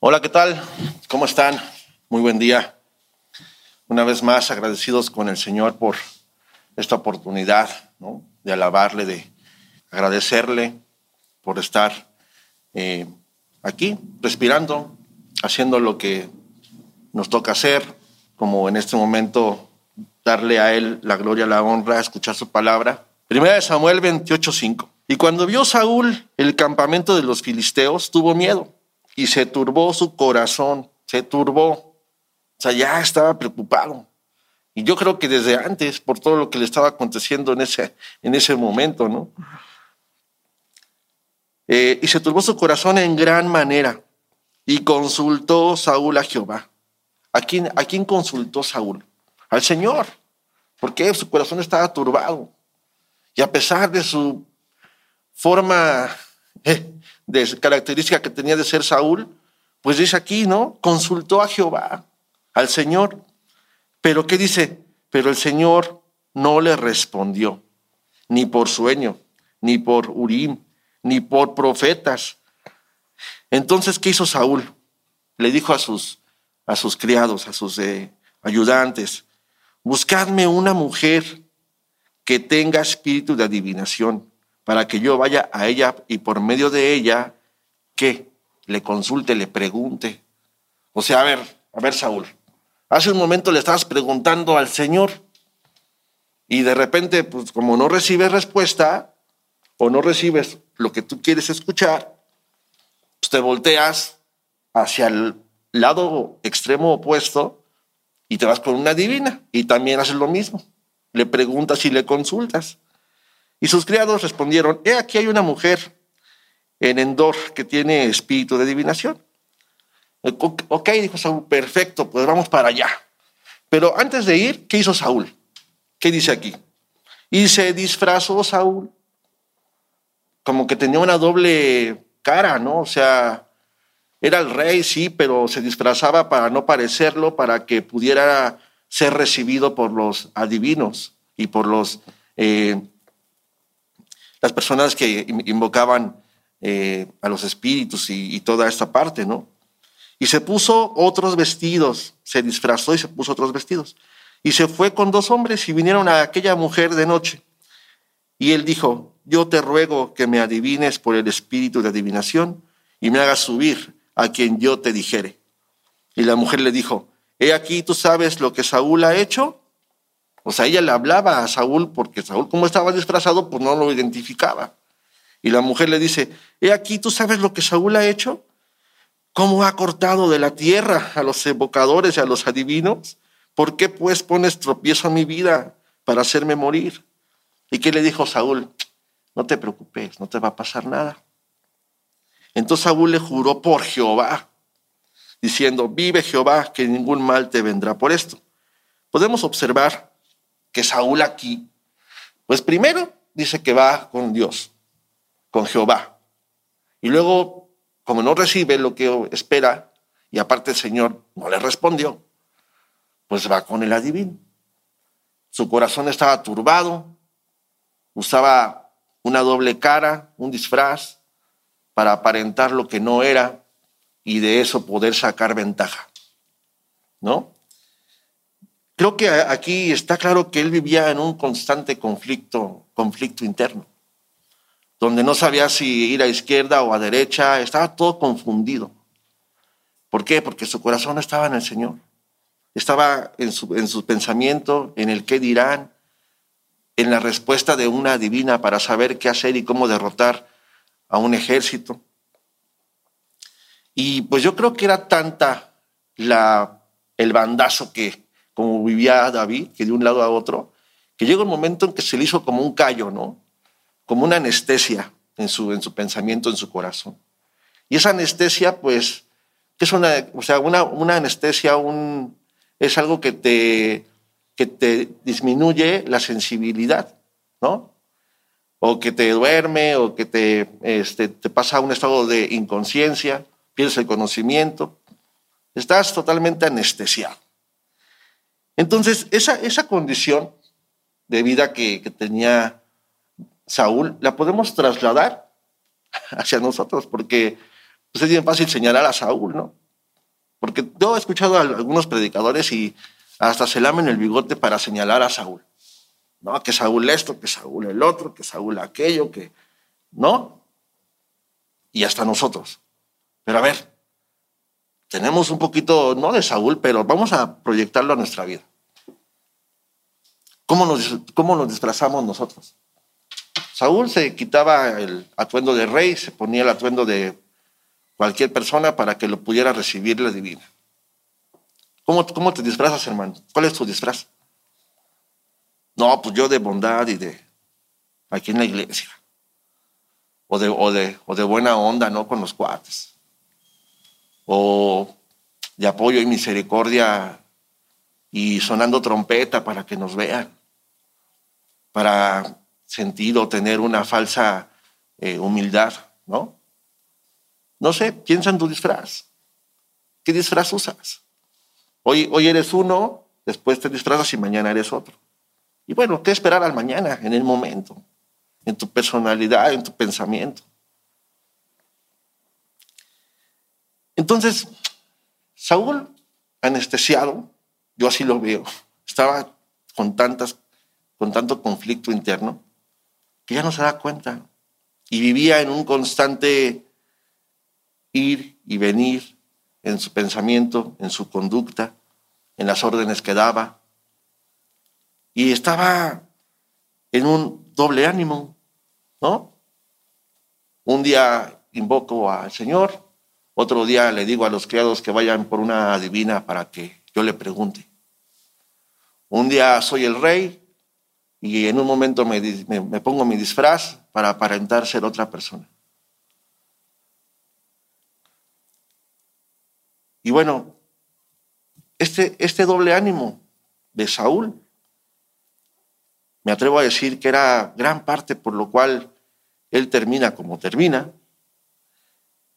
Hola, ¿qué tal? ¿Cómo están? Muy buen día. Una vez más agradecidos con el Señor por esta oportunidad ¿no? de alabarle, de agradecerle por estar eh, aquí, respirando, haciendo lo que nos toca hacer, como en este momento darle a Él la gloria, la honra, escuchar su palabra. Primera de Samuel 28:5. Y cuando vio Saúl el campamento de los filisteos, tuvo miedo y se turbó su corazón, se turbó. O sea, ya estaba preocupado. Y yo creo que desde antes, por todo lo que le estaba aconteciendo en ese, en ese momento, ¿no? Eh, y se turbó su corazón en gran manera. Y consultó Saúl a Jehová. ¿A quién, ¿A quién consultó Saúl? Al Señor. Porque su corazón estaba turbado. Y a pesar de su forma eh, de característica que tenía de ser Saúl, pues dice aquí, ¿no? Consultó a Jehová, al Señor. Pero ¿qué dice? Pero el Señor no le respondió, ni por sueño, ni por Urim, ni por profetas. Entonces, ¿qué hizo Saúl? Le dijo a sus, a sus criados, a sus eh, ayudantes, buscadme una mujer que tenga espíritu de adivinación para que yo vaya a ella y por medio de ella, que le consulte, le pregunte. O sea, a ver, a ver, Saúl, hace un momento le estabas preguntando al Señor y de repente, pues como no recibes respuesta o no recibes lo que tú quieres escuchar, pues te volteas hacia el lado extremo opuesto y te vas con una divina y también haces lo mismo. Le preguntas y le consultas. Y sus criados respondieron, he aquí hay una mujer en Endor que tiene espíritu de adivinación. Ok, dijo Saúl, perfecto, pues vamos para allá. Pero antes de ir, ¿qué hizo Saúl? ¿Qué dice aquí? Y se disfrazó Saúl, como que tenía una doble cara, ¿no? O sea, era el rey, sí, pero se disfrazaba para no parecerlo, para que pudiera ser recibido por los adivinos y por los eh, las personas que invocaban eh, a los espíritus y, toda esta parte, ¿no? Y se puso otros vestidos, se disfrazó y se puso otros vestidos. Y se fue con dos hombres y vinieron a aquella mujer de noche. Y él dijo, yo te ruego que me adivines por el espíritu de adivinación y me hagas subir a quien yo te dijere. Y la mujer le dijo, he aquí tú sabes lo que Saúl ha hecho o sea, ella le hablaba a Saúl porque Saúl, como estaba disfrazado, pues no lo identificaba. Y la mujer le dice, he aquí, ¿tú sabes lo que Saúl ha hecho? ¿Cómo ha cortado de la tierra a los evocadores y a los adivinos? ¿Por qué pues pones tropiezo a mi vida para hacerme morir? ¿Y qué le dijo Saúl? No te preocupes, no te va a pasar nada. Entonces Saúl le juró por Jehová, diciendo, vive Jehová, que ningún mal te vendrá por esto. Podemos observar que Saúl aquí, pues primero dice que va con Dios, con Jehová. Y luego, como no recibe lo que espera, y aparte el Señor no le respondió, pues va con el adivino. Su corazón estaba turbado, usaba una doble cara, un disfraz, para aparentar lo que no era y de eso poder sacar ventaja. ¿No? Creo que aquí está claro que él vivía en un constante conflicto, conflicto interno, donde no sabía si ir a izquierda o a derecha, estaba todo confundido. ¿Por qué? Porque su corazón estaba en el Señor, estaba en su, en su pensamiento, en el qué dirán, en la respuesta de una divina para saber qué hacer y cómo derrotar a un ejército. Y pues yo creo que era tanta la, el bandazo que, como vivía David, que de un lado a otro, que llega un momento en que se le hizo como un callo, ¿no? Como una anestesia en su, en su pensamiento, en su corazón. Y esa anestesia, pues, que es una, o sea, una, una anestesia un, es algo que te, que te disminuye la sensibilidad, ¿no? O que te duerme, o que te, este, te pasa a un estado de inconsciencia, pierdes el conocimiento. Estás totalmente anestesiado. Entonces, esa, esa condición de vida que, tenía Saúl, la podemos trasladar hacia nosotros, porque pues, es bien fácil señalar a Saúl, ¿no? Porque yo he escuchado a algunos predicadores y hasta se lamen el bigote para señalar a Saúl. No, que Saúl esto, que Saúl el otro, que Saúl aquello, que... ¿No? Y hasta nosotros. Pero a ver, tenemos un poquito, no de Saúl, pero vamos a proyectarlo a nuestra vida. ¿Cómo nos, cómo nos disfrazamos nosotros? Saúl se quitaba el atuendo de rey, se ponía el atuendo de cualquier persona para que lo pudiera recibir la divina. ¿Cómo, ¿Cómo te disfrazas, hermano? ¿Cuál es tu disfraz? No, pues yo de bondad y de aquí en la iglesia. O de, o de, o de buena onda, ¿no? Con los cuates. O de apoyo y misericordia y sonando trompeta para que nos vean. Para sentir o tener una falsa eh, humildad, ¿no? No sé, piensa en tu disfraz. ¿Qué disfraz usas? Hoy, hoy eres uno, después te disfrazas y mañana eres otro. Y bueno, ¿qué esperar al mañana, en el momento? En tu personalidad, en tu pensamiento. Entonces, Saúl, anestesiado, yo así lo veo, estaba con, tantas, con tanto conflicto interno que ya no se da cuenta y vivía en un constante ir y venir en su pensamiento, en su conducta, en las órdenes que daba. Y estaba en un doble ánimo, ¿no? Un día invoco al Señor, otro día le digo a los criados que vayan por una divina para que yo le pregunte. Un día soy el rey y en un momento me, me pongo mi disfraz para aparentar ser otra persona. Y bueno, este, este doble ánimo de Saúl, me atrevo a decir que era gran parte por lo cual él termina como termina.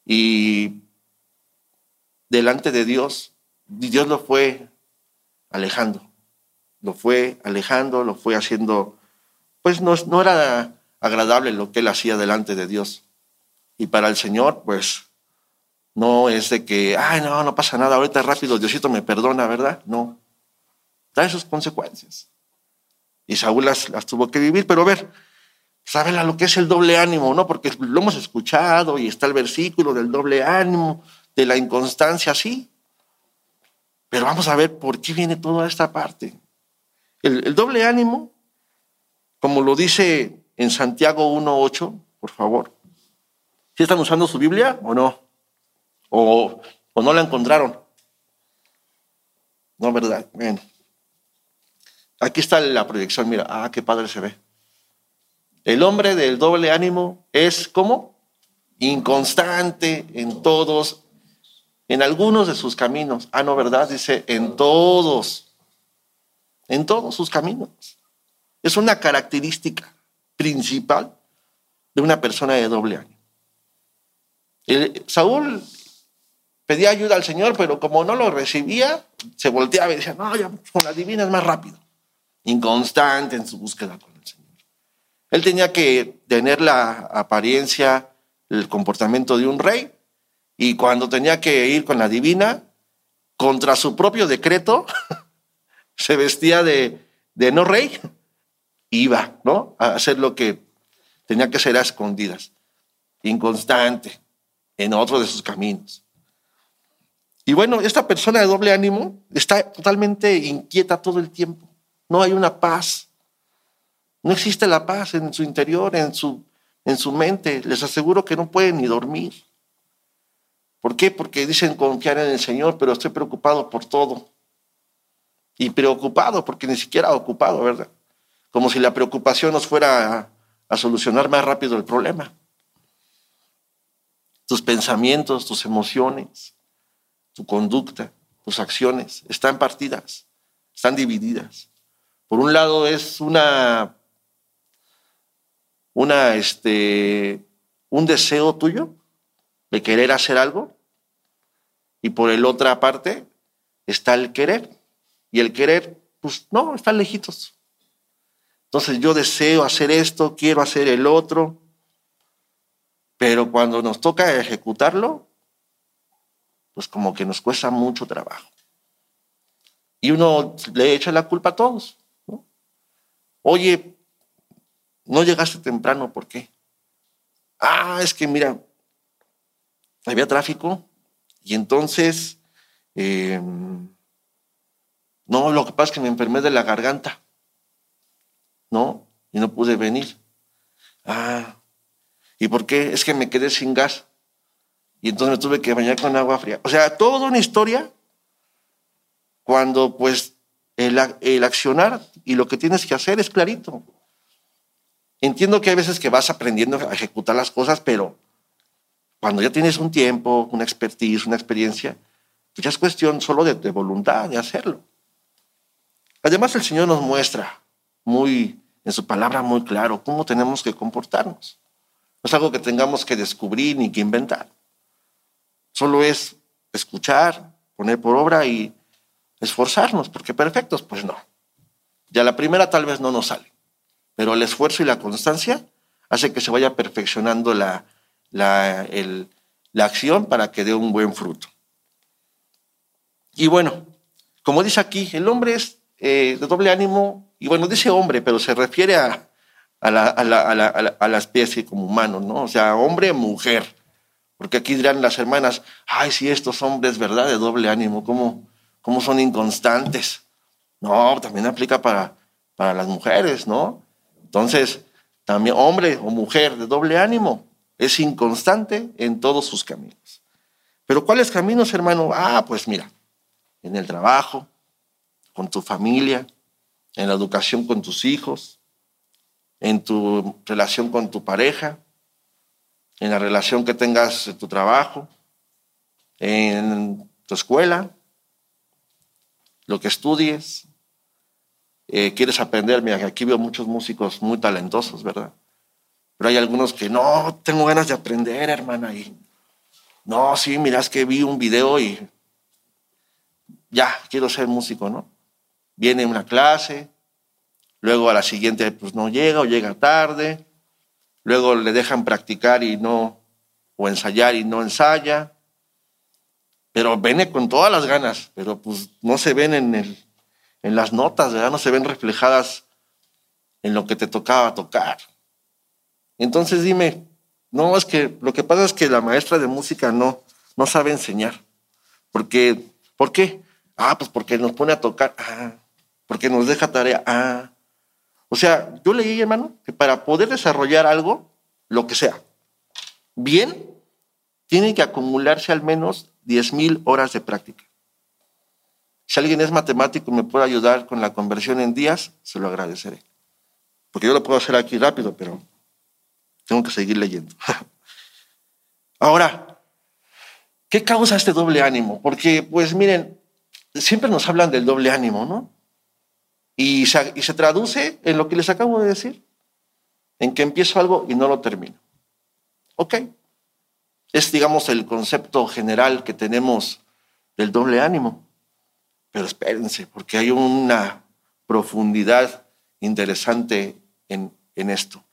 Y delante de Dios, Dios lo fue alejando, lo fue alejando, lo fue haciendo, pues no, no era agradable lo que él hacía delante de Dios. Y para el Señor, pues no es de que, ay, no, no pasa nada, ahorita rápido, Diosito me perdona, ¿verdad? No. Trae sus consecuencias. Y Saúl las, tuvo que vivir, pero a ver, saben lo que es el doble ánimo, ¿no? Porque lo hemos escuchado y está el versículo del doble ánimo, de la inconstancia, sí. Pero vamos a ver por qué viene toda esta parte. El, doble ánimo, como lo dice en Santiago 1.8, por favor. ¿Sí están usando su Biblia o no? o, no la encontraron. No, ¿verdad? Bueno. Aquí está la proyección, mira, ah, qué padre se ve. El hombre del doble ánimo es como inconstante en todos, en algunos de sus caminos. Ah, no, ¿verdad? Dice, en todos, en todos sus caminos. Es una característica principal de una persona de doble ánimo. Saúl pedía ayuda al Señor, pero como no lo recibía, se volteaba y decía, no, ya con la divina es más rápido. Inconstante en su búsqueda con el Señor. Él tenía que tener la apariencia, el comportamiento de un rey, y cuando tenía que ir con la divina, contra su propio decreto, se vestía de, no rey, iba, ¿no? A hacer lo que tenía que hacer a escondidas. Inconstante en otro de sus caminos. Y bueno, esta persona de doble ánimo está totalmente inquieta todo el tiempo. No hay una paz. No existe la paz en su interior, en su, en su mente. Les aseguro que no pueden ni dormir. ¿Por qué? Porque dicen confiar en el Señor, pero estoy preocupado por todo. Y preocupado porque ni siquiera ocupado, ¿verdad? Como si la preocupación nos fuera a, solucionar más rápido el problema. Tus pensamientos, tus emociones, tu conducta, tus acciones, están partidas, están divididas. Por un lado es una, una, este, un deseo tuyo de querer hacer algo y por el otra parte está el querer. Y el querer, pues no, están lejitos. Entonces yo deseo hacer esto, quiero hacer el otro, pero cuando nos toca ejecutarlo, pues como que nos cuesta mucho trabajo. Y uno le echa la culpa a todos. Oye, no llegaste temprano, ¿por qué? Ah, es que mira, había tráfico y entonces, em, no, lo que pasa es que me enfermé de la garganta, ¿no? Y no pude venir. Ah, ¿y por qué? Es que me quedé sin gas y entonces me tuve que bañar con agua fría. O sea, toda una historia cuando pues el, el accionar y lo que tienes que hacer es clarito. Entiendo que hay veces que vas aprendiendo a ejecutar las cosas, pero cuando ya tienes un tiempo, una expertise, una experiencia, pues ya es cuestión solo de, voluntad, de hacerlo. Además, el Señor nos muestra muy, en su palabra muy claro, cómo tenemos que comportarnos. No es algo que tengamos que descubrir ni que inventar. Solo es escuchar, poner por obra y esforzarnos, porque perfectos, pues no. Ya la primera tal vez no nos sale pero el esfuerzo y la constancia hace que se vaya perfeccionando la, la, la acción para que dé un buen fruto. Y bueno, como dice aquí, el hombre es eh, de doble ánimo, y bueno, dice hombre, pero se refiere a, a, la, a, la, a, especie como humano, ¿no? O sea, hombre, mujer. Porque aquí dirán las hermanas, ay, si estos hombres, ¿verdad? De doble ánimo, ¿cómo, cómo son inconstantes? No, también aplica para, para las mujeres, ¿no? Entonces, también hombre o mujer de doble ánimo es inconstante en todos sus caminos. Pero ¿cuáles caminos, hermano? Ah, pues mira, en el trabajo, con tu familia, en la educación con tus hijos, en tu relación con tu pareja, en la relación que tengas en tu trabajo, en tu escuela, lo que estudies, eh, quieres aprender, mira, aquí veo muchos músicos muy talentosos, ¿verdad? Pero hay algunos que no, tengo ganas de aprender, hermana, y no, sí, mira, es que vi un video y ya, quiero ser músico, ¿no? Viene una clase, luego a la siguiente pues no llega o llega tarde, luego le dejan practicar y no, o ensayar y no ensaya, pero viene con todas las ganas, pero pues no se ven en el, en las notas, ¿verdad? No se ven reflejadas en lo que te tocaba tocar. Entonces dime, no, es que lo que pasa es que la maestra de música no, no sabe enseñar. Porque, ¿Por qué? Ah, pues porque nos pone a tocar. Ah, porque nos deja tarea. Ah. O sea, yo leí, hermano, que para poder desarrollar algo, lo que sea, bien, tiene que acumularse al menos 10.000 horas de práctica. Si alguien es matemático y me puede ayudar con la conversión en días, se lo agradeceré. Porque yo lo puedo hacer aquí rápido, pero tengo que seguir leyendo. Ahora, ¿qué causa este doble ánimo? Porque, pues miren, siempre nos hablan del doble ánimo, ¿no? Y se, traduce en lo que les acabo de decir, en que empiezo algo y no lo termino. ¿Ok? Es, digamos, el concepto general que tenemos del doble ánimo. Pero espérense, porque hay una profundidad interesante en, esto.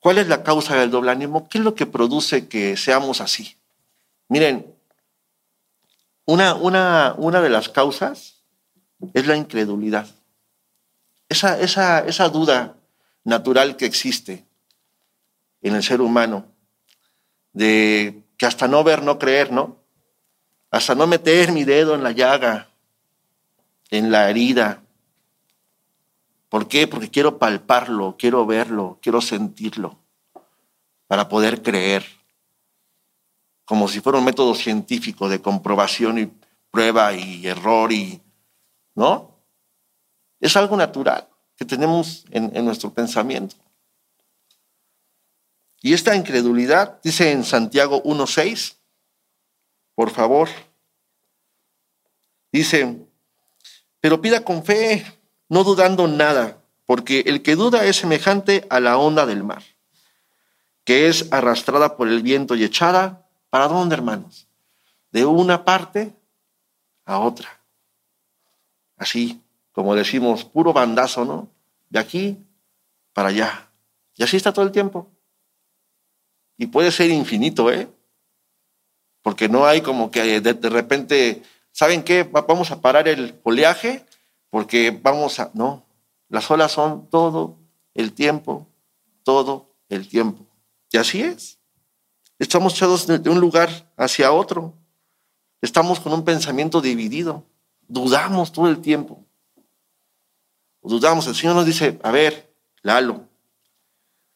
¿Cuál es la causa del doble ánimo? ¿Qué es lo que produce que seamos así? Miren, una, una, una de las causas es la incredulidad. Esa, esa, esa duda natural que existe en el ser humano, de que hasta no ver, no creer, ¿no? Hasta no meter mi dedo en la llaga, en la herida. ¿Por qué? Porque quiero palparlo, quiero verlo, quiero sentirlo, para poder creer, como si fuera un método científico de comprobación y prueba y error y, ¿no? Es algo natural que tenemos en, en nuestro pensamiento. Y esta incredulidad, dice en Santiago 1.6, por favor, dice, pero pida con fe, no dudando nada, porque el que duda es semejante a la onda del mar, que es arrastrada por el viento y echada, ¿para dónde, hermanos? De una parte a otra. Así, como decimos, puro bandazo, ¿no? De aquí para allá. Y así está todo el tiempo. Y puede ser infinito, ¿eh? porque no hay como que de, repente, ¿saben qué? Vamos a parar el oleaje porque vamos a... No, las olas son todo el tiempo, todo el tiempo. Y así es. Estamos echados de un lugar hacia otro. Estamos con un pensamiento dividido. Dudamos todo el tiempo. Dudamos. El Señor nos dice, a ver, Lalo,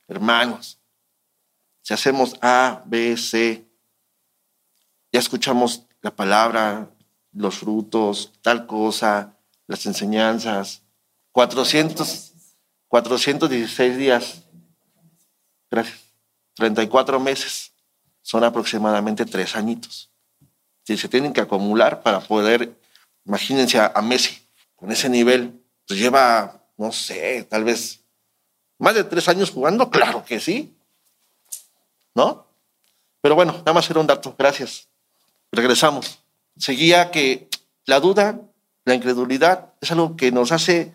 hermanos, si hacemos A, B, C, ya escuchamos la palabra, los frutos, tal cosa, las enseñanzas, 400, 416 días, gracias, 34 meses, son aproximadamente tres añitos. Si se tienen que acumular para poder, imagínense a, Messi con ese nivel, pues lleva, no sé, tal vez más de tres años jugando, claro que sí, ¿no? Pero bueno, nada más era un dato, gracias. Regresamos. Seguía que la duda, la incredulidad, es algo que nos hace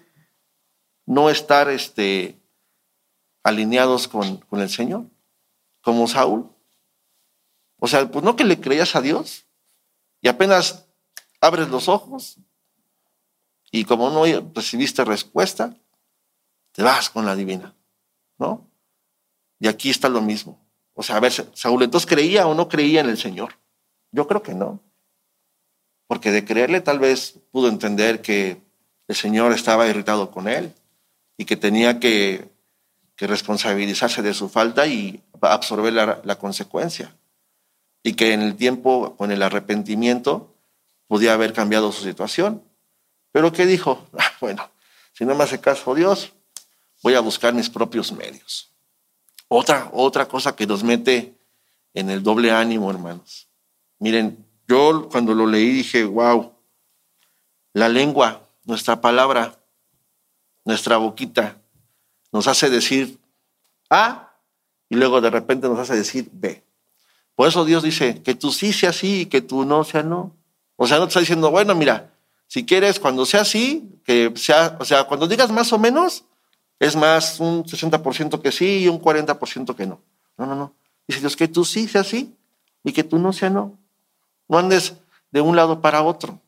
no estar este, alineados con, con el Señor, como Saúl. O sea, pues no que le creías a Dios y apenas abres los ojos y como no recibiste respuesta, te vas con la divina, ¿no? Y aquí está lo mismo. O sea, a ver, Saúl entonces creía o no creía en el Señor. Yo creo que no. Porque de creerle tal vez pudo entender que el Señor estaba irritado con él y que tenía que, responsabilizarse de su falta y absorber la, la, consecuencia. Y que en el tiempo, con el arrepentimiento, podía haber cambiado su situación. Pero ¿qué dijo? Ah, bueno, si no me hace caso Dios, voy a buscar mis propios medios. Otra, otra cosa que nos mete en el doble ánimo, hermanos. Miren, yo cuando lo leí dije, wow, la lengua, nuestra palabra, nuestra boquita, nos hace decir A y luego de repente nos hace decir B. Por eso Dios dice que tú sí sea sí y que tú no sea no. O sea, no te está diciendo, bueno, mira, si quieres, cuando sea así, que sea, o sea, cuando digas más o menos, es más un 60% que sí y un 40% que no. No, no, no. Dice Dios que tú sí sea sí y que tú no sea no. No andes de un lado para otro.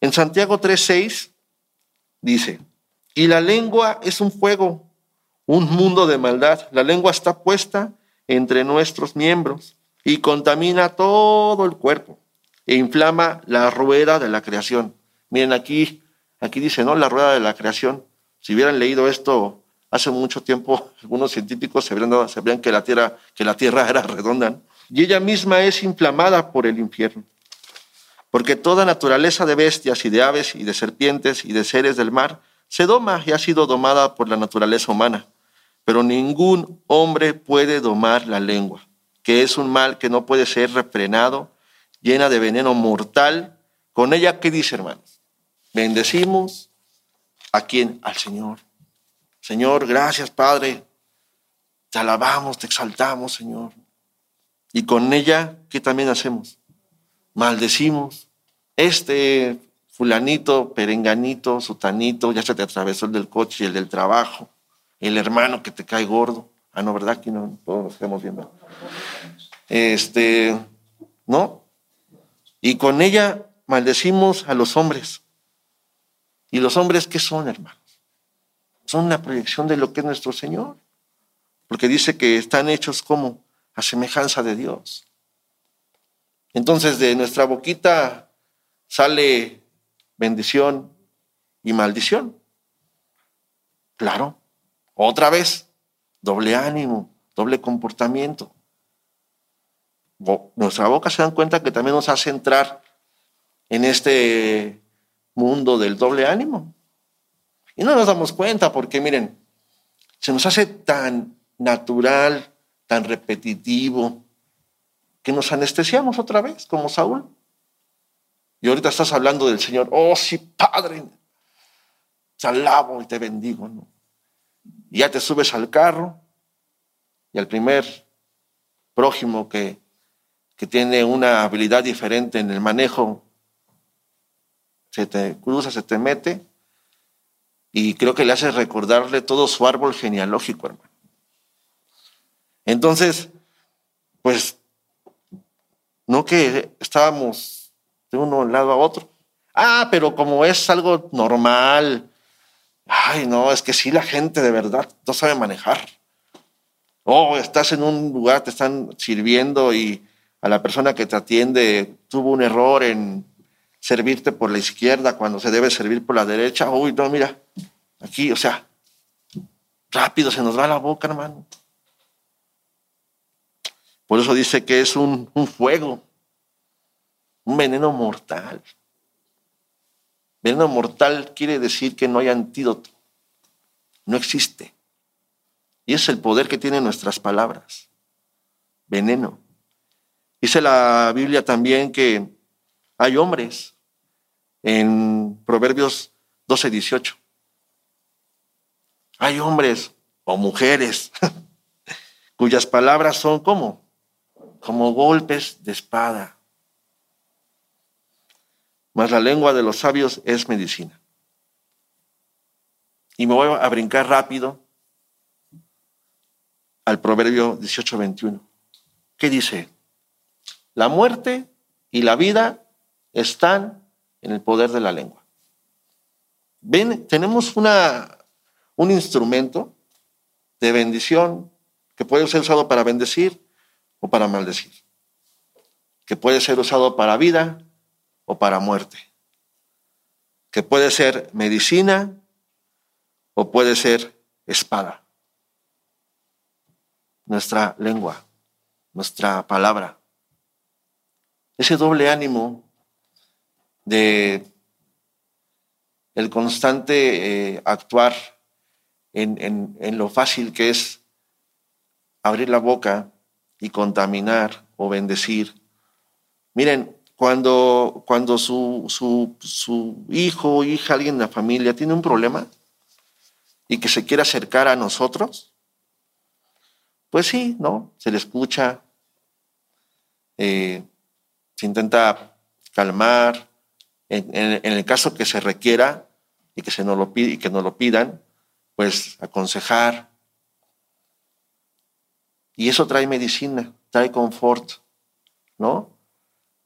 En Santiago 3:6 dice, y la lengua es un fuego, un mundo de maldad. La lengua está puesta entre nuestros miembros y contamina todo el cuerpo e inflama la rueda de la creación. Miren aquí, aquí dice, ¿no? La rueda de la creación. Si hubieran leído esto hace mucho tiempo, algunos científicos se sabrían que la tierra, que la tierra era redonda. Y ella misma es inflamada por el infierno. Porque toda naturaleza de bestias y de aves y de serpientes y de seres del mar se doma y ha sido domada por la naturaleza humana. Pero ningún hombre puede domar la lengua, que es un mal que no puede ser refrenado, llena de veneno mortal. Con ella, ¿qué dice, hermanos? Bendecimos a quién? Al Señor. Señor, gracias, Padre. Te alabamos, te exaltamos, Señor. Y con ella, ¿qué también hacemos? Maldecimos. Este fulanito, perenganito, sutanito, ya se te atravesó el del coche el del trabajo, el hermano que te cae gordo. Ah, no, ¿verdad? Aquí no, todos lo estamos viendo. Este, ¿no? Y con ella maldecimos a los hombres. ¿Y los hombres qué son, hermanos? Son una proyección de lo que es nuestro Señor. Porque dice que están hechos como a semejanza de Dios. Entonces de nuestra boquita sale bendición y maldición. Claro, otra vez, doble ánimo, doble comportamiento. Nuestra boca se dan cuenta que también nos hace entrar en este mundo del doble ánimo. Y no nos damos cuenta porque, miren, se nos hace tan natural, tan repetitivo, que nos anestesiamos otra vez, como Saúl. Y ahorita estás hablando del Señor, oh sí, Padre, te alabo y te bendigo, ¿no? Y ya te subes al carro y al primer prójimo que, que tiene una habilidad diferente en el manejo, se te cruza, se te mete, y creo que le hace recordarle todo su árbol genealógico, hermano. Entonces, pues No que estábamos de uno lado a otro. Ah, pero como es algo normal. Ay, no, es que sí la gente de verdad no sabe manejar. Oh, estás en un lugar, te están sirviendo y a la persona que te atiende tuvo un error en servirte por la izquierda cuando se debe servir por la derecha. Uy, no, mira, aquí, o sea, rápido se nos va la boca, hermano. Por eso dice que es un, fuego, un veneno mortal. Veneno mortal quiere decir que no hay antídoto, no existe. Y es el poder que tienen nuestras palabras. Veneno. Dice la Biblia también que hay hombres en Proverbios 12, 18. Hay hombres o mujeres cuyas palabras son como, como golpes de espada. Mas la lengua de los sabios es medicina. Y me voy a brincar rápido al Proverbio 18, 21. ¿Qué dice? La muerte y la vida están en el poder de la lengua. Ven, tenemos una, un instrumento de bendición que puede ser usado para bendecir o para maldecir, que puede ser usado para vida o para muerte, que puede ser medicina o puede ser espada. Nuestra lengua, nuestra palabra. Ese doble ánimo de el constante eh, actuar en, en, lo fácil que es abrir la boca y contaminar o bendecir. Miren, cuando, cuando su, su, su hijo o hija, alguien en la familia tiene un problema y que se quiere acercar a nosotros, pues sí, ¿no? Se le escucha, eh, se intenta calmar, en, el caso que se requiera y que, se lo, y que nos lo pidan, pues aconsejar. Y eso trae medicina, trae confort, ¿no?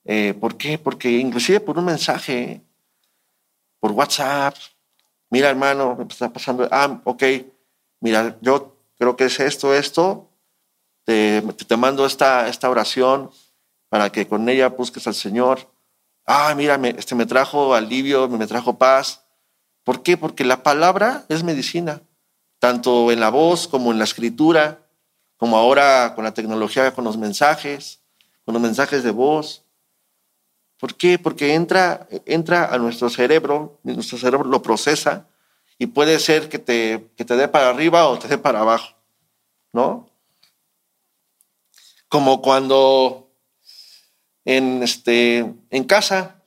Eh, ¿Por qué? Porque inclusive por un mensaje, por WhatsApp, mira hermano, me está pasando, ah, ok, mira, yo creo que es esto, esto, te, te mando esta, esta oración para que con ella busques al Señor ah, mira, me, este me trajo alivio, me trajo paz. ¿Por qué? Porque la palabra es medicina, tanto en la voz como en la escritura, como ahora con la tecnología, con los mensajes, con los mensajes de voz. ¿Por qué? Porque entra, entra a nuestro cerebro, nuestro cerebro lo procesa y puede ser que te, que te dé para arriba o te dé para abajo, ¿no? Como cuando en, este, en casa,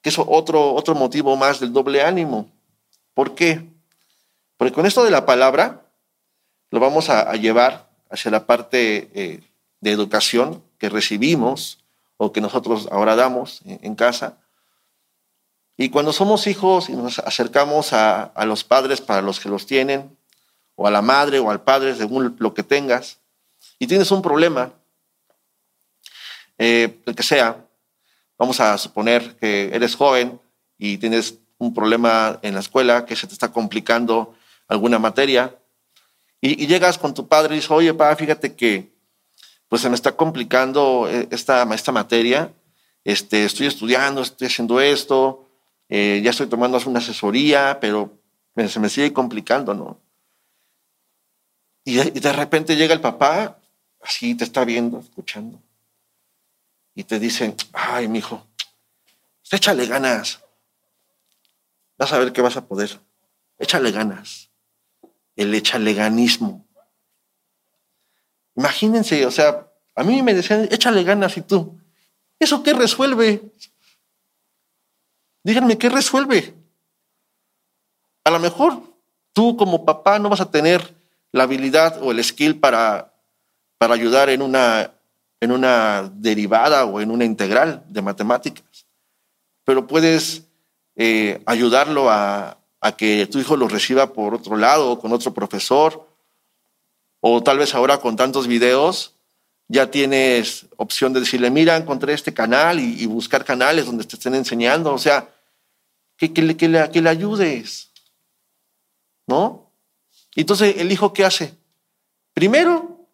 que es otro, otro motivo más del doble ánimo. ¿Por qué? Porque con esto de la palabra lo vamos a, llevar hacia la parte eh, de educación que recibimos o que nosotros ahora damos en, casa. Y cuando somos hijos y nos acercamos a, los padres para los que los tienen, o a la madre o al padre, según lo que tengas, y tienes un problema, eh, el que sea, vamos a suponer que eres joven y tienes un problema en la escuela, que se te está complicando alguna materia, y, llegas con tu padre y dices, oye, papá, fíjate que pues se me está complicando eh, esta, esta materia, este, estoy estudiando, estoy haciendo esto, eh, ya estoy tomando una asesoría, pero se me sigue complicando, ¿no? Y de repente llega el papá, así te está viendo, escuchando y te dicen, ay, mi hijo, échale ganas. Vas a ver que vas a poder. Échale ganas. El échaleganismo. Imagínense, o sea, a mí me decían, échale ganas y tú. ¿Eso qué resuelve? Díganme, ¿qué resuelve? A lo mejor tú como papá no vas a tener la habilidad o el skill para, para ayudar en una en una derivada o en una integral de matemáticas, pero puedes eh, ayudarlo a, que tu hijo lo reciba por otro lado con otro profesor, o tal vez ahora con tantos videos, ya tienes opción de decirle, mira, encontré este canal y, buscar canales donde te estén enseñando, o sea, que, que, le, que, le, que le ayudes, ¿no? Entonces, ¿el hijo qué hace? Primero,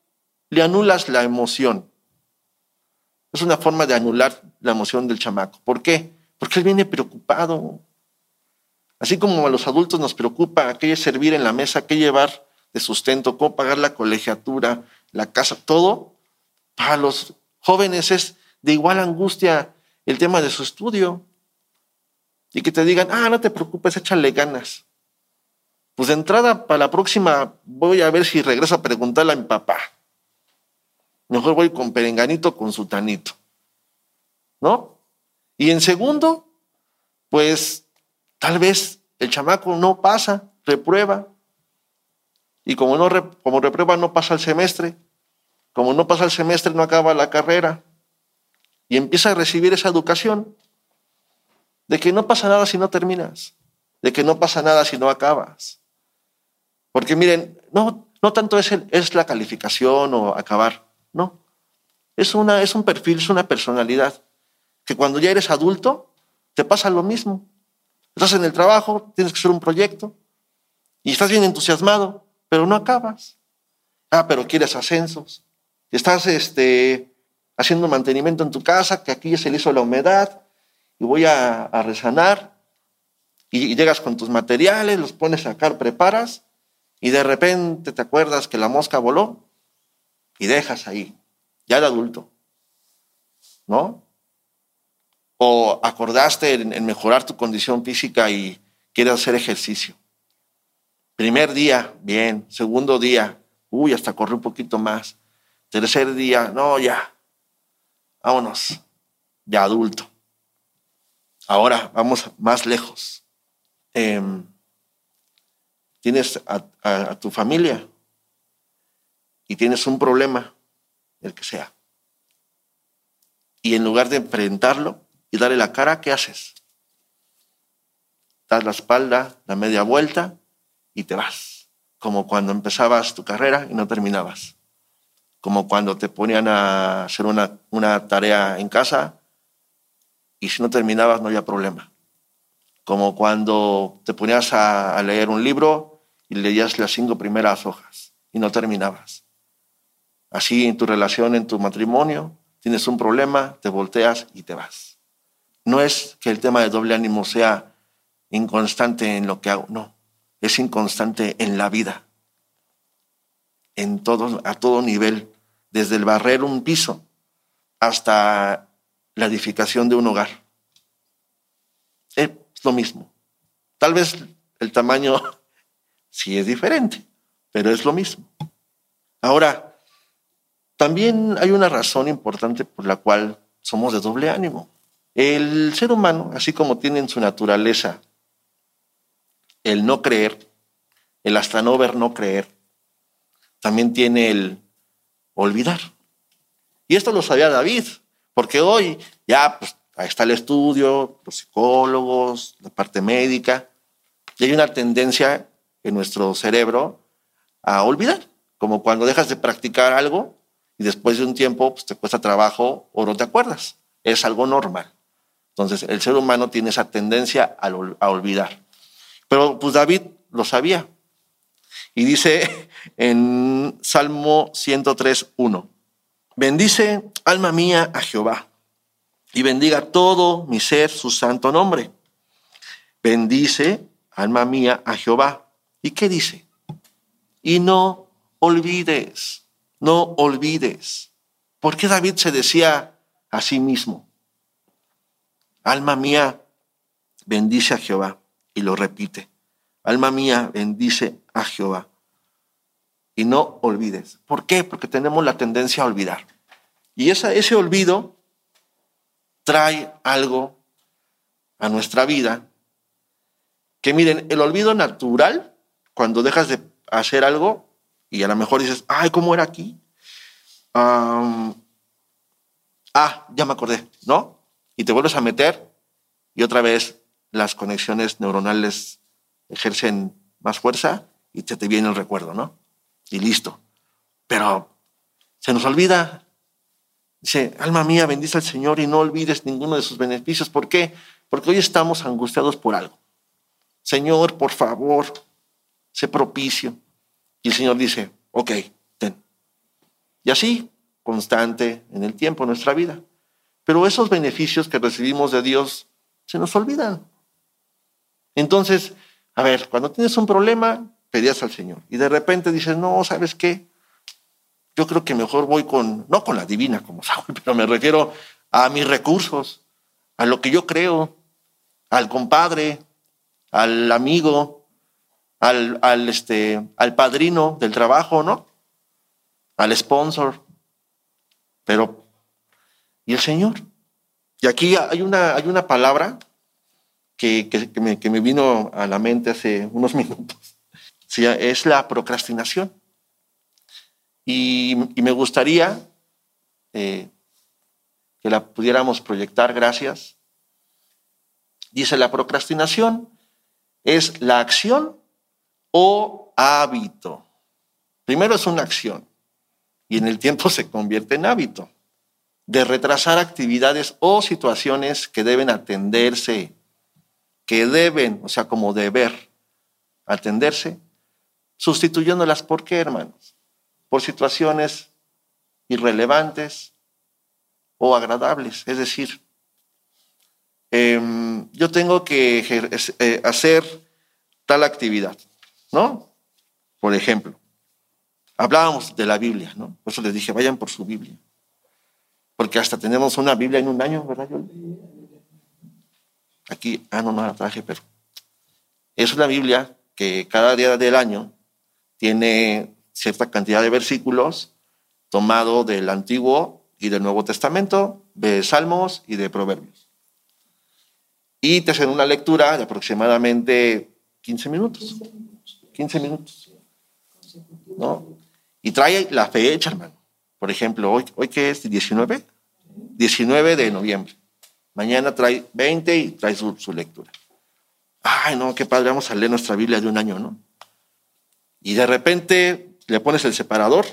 le anulas la emoción. Es una forma de anular la emoción del chamaco. ¿Por qué? Porque él viene preocupado. Así como a los adultos nos preocupa qué servir en la mesa, qué llevar de sustento, cómo pagar la colegiatura, la casa, todo, para los jóvenes es de igual angustia el tema de su estudio. Y que te digan, ah, no te preocupes, échale ganas. Pues de entrada, para la próxima, voy a ver si regreso a preguntarle a mi papá. Mejor voy con perenganito, con sultanito. ¿No? Y en segundo, pues tal vez el chamaco no pasa, reprueba. Y como, no, como reprueba, no pasa el semestre. Como no pasa el semestre, no acaba la carrera. Y empieza a recibir esa educación de que no pasa nada si no terminas, de que no pasa nada si no acabas. Porque miren, no, no tanto es, es la calificación o acabar, no. Es, una, es un perfil, es una personalidad. Que cuando ya eres adulto, te pasa lo mismo. Estás en el trabajo, tienes que hacer un proyecto y estás bien entusiasmado, pero no acabas. Ah, pero quieres ascensos. Estás este, haciendo mantenimiento en tu casa, que aquí ya se le hizo la humedad y voy a, a resanar. Y, llegas con tus materiales, los pones a sacar, preparas y de repente te acuerdas que la mosca voló y dejas ahí, ya de adulto, ¿no? O acordaste en, mejorar tu condición física y quieres hacer ejercicio. Primer día, bien. Segundo día, uy, hasta corrí un poquito más. Tercer día, no, ya. Vámonos, de adulto. Ahora vamos más lejos. Em, tienes a, tu familia y tienes un problema, el que sea. Y en lugar de enfrentarlo y darle la cara, ¿qué haces? Das la espalda, la media vuelta y te vas. Como cuando empezabas tu carrera y no terminabas. Como cuando te ponían a hacer una, una tarea en casa y si no terminabas no había problema. Como cuando te ponías a leer un libro y leías las cinco primeras hojas y no terminabas. Así en tu relación, en tu matrimonio, tienes un problema, te volteas y te vas. No es que el tema de doble ánimo sea inconstante en lo que hago, no, es inconstante en la vida, en todo, a todo nivel, desde el barrer un piso hasta la edificación de un hogar. Es lo mismo. Tal vez el tamaño Sí es diferente, pero es lo mismo. Ahora, también hay una razón importante por la cual somos de doble ánimo. El ser humano, así como tiene en su naturaleza el no creer, el hasta no ver, no creer, también tiene el olvidar. Y esto lo sabía David, porque hoy ya pues, está el estudio, los psicólogos, la parte médica, y hay una tendencia en nuestro cerebro a olvidar, como cuando dejas de practicar algo y después de un tiempo pues, te cuesta trabajo o no te acuerdas. Es algo normal. Entonces, el ser humano tiene esa tendencia a, olvidar. Pero pues David lo sabía. Y dice en Salmo 103.1, bendice alma mía a Jehová y bendiga todo mi ser su santo nombre. Bendice alma mía a Jehová ¿Y qué dice? Y no olvides, no olvides. ¿Por qué David se decía a sí mismo? Alma mía, bendice a Jehová. Y lo repite. Alma mía, bendice a Jehová. Y no olvides. ¿Por qué? Porque tenemos la tendencia a olvidar. Y ese olvido trae algo a nuestra vida que miren, el olvido natural cuando dejas de hacer algo y a lo mejor dices, ay, ¿cómo era aquí? ah, ya me acordé, ¿no? Y te vuelves a meter y otra vez las conexiones neuronales ejercen más fuerza y te, te viene el recuerdo, ¿no? Y listo. Pero se nos olvida Dice, alma mía, bendice al Señor y no olvides ninguno de sus beneficios. ¿Por qué? Porque hoy estamos angustiados por algo. Señor, por favor, sé propicio. Y el Señor dice, ok, ten. Y así, constante en el tiempo, nuestra vida. Pero esos beneficios que recibimos de Dios se nos olvidan. Entonces, a ver, cuando tienes un problema, pedías al Señor. Y de repente dices, no, ¿sabes qué? Yo creo que mejor voy con, no con la divina como Saúl, pero me refiero a mis recursos, a lo que yo creo, al compadre, al amigo, al, al, este, al padrino del trabajo, ¿no? Al sponsor. Pero, ¿y el Señor? Y aquí hay una, hay una palabra que, que, me, que me vino a la mente hace unos minutos. Es la procrastinación. Y, me gustaría eh, que la pudiéramos proyectar, gracias. Dice, la procrastinación es la acción o hábito. Primero es una acción y en el tiempo se convierte en hábito de retrasar actividades o situaciones que deben atenderse, que deben, o sea, como deber atenderse, sustituyéndolas por qué, hermanos? por situaciones irrelevantes o agradables. Es decir, em, yo tengo que eh, hacer tal actividad, ¿no? Por ejemplo, hablábamos de la Biblia, ¿no? Por eso les dije, vayan por su Biblia. Porque hasta tenemos una Biblia en un año, ¿verdad? Aquí, ah, no, no la traje, pero es una Biblia que cada día del año tiene cierta cantidad de versículos tomado del Antiguo y del Nuevo Testamento, de Salmos y de Proverbios. Y te hacen una lectura de aproximadamente 15 minutos. 15 minutos. ¿No? Y trae la fecha, hermano. Por ejemplo, hoy, hoy que es 19, 19 de noviembre. Mañana trae 20 y trae su, su lectura. Ay, no, qué padre, vamos a leer nuestra Biblia de un año, ¿no? Y de repente le pones el separador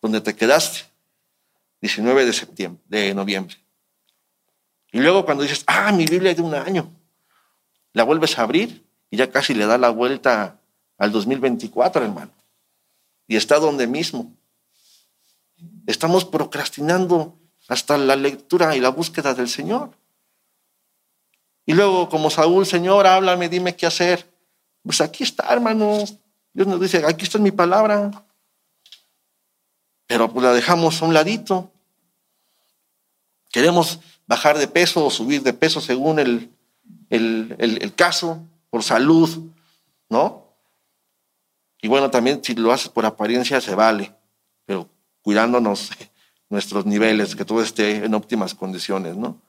donde te quedaste, 19 de septiembre, de noviembre. Y luego cuando dices, ah, mi Biblia es de un año, la vuelves a abrir y ya casi le da la vuelta al 2024, hermano. Y está donde mismo. Estamos procrastinando hasta la lectura y la búsqueda del Señor. Y luego, como Saúl, Señor, háblame, dime qué hacer. Pues aquí está, hermano. Dios nos dice, aquí está mi palabra. Pero pues la dejamos a un ladito. Queremos bajar de peso o subir de peso según el, el, caso, por salud, ¿no? Y bueno, también si lo haces por apariencia se vale, pero cuidándonos nuestros niveles, que todo esté en óptimas condiciones, ¿no?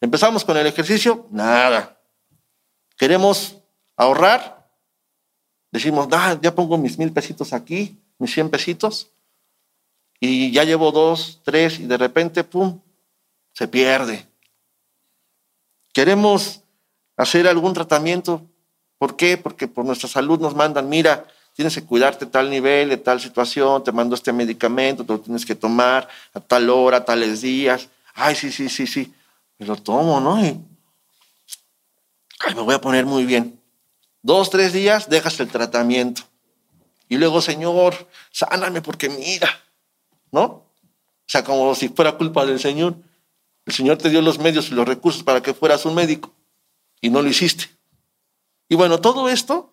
Empezamos con el ejercicio, nada. Queremos ahorrar, Decimos, ah, ya pongo mis mil pesitos aquí, mis cien pesitos, y ya llevo dos, tres, y de repente, ¡pum!, se pierde. Queremos hacer algún tratamiento. ¿Por qué? Porque por nuestra salud nos mandan, mira, tienes que cuidarte tal nivel, de tal situación, te mando este medicamento, te lo tienes que tomar a tal hora, a tales días. Ay, sí, sí, sí, sí. Me lo tomo, ¿no? ay, me voy a poner muy bien. Dos, tres días, dejas el tratamiento. Y luego, Señor, sáname porque mira, ¿no? O sea, como si fuera culpa del Señor. El Señor te dio los medios y los recursos para que fueras un médico y no lo hiciste. Y bueno, todo esto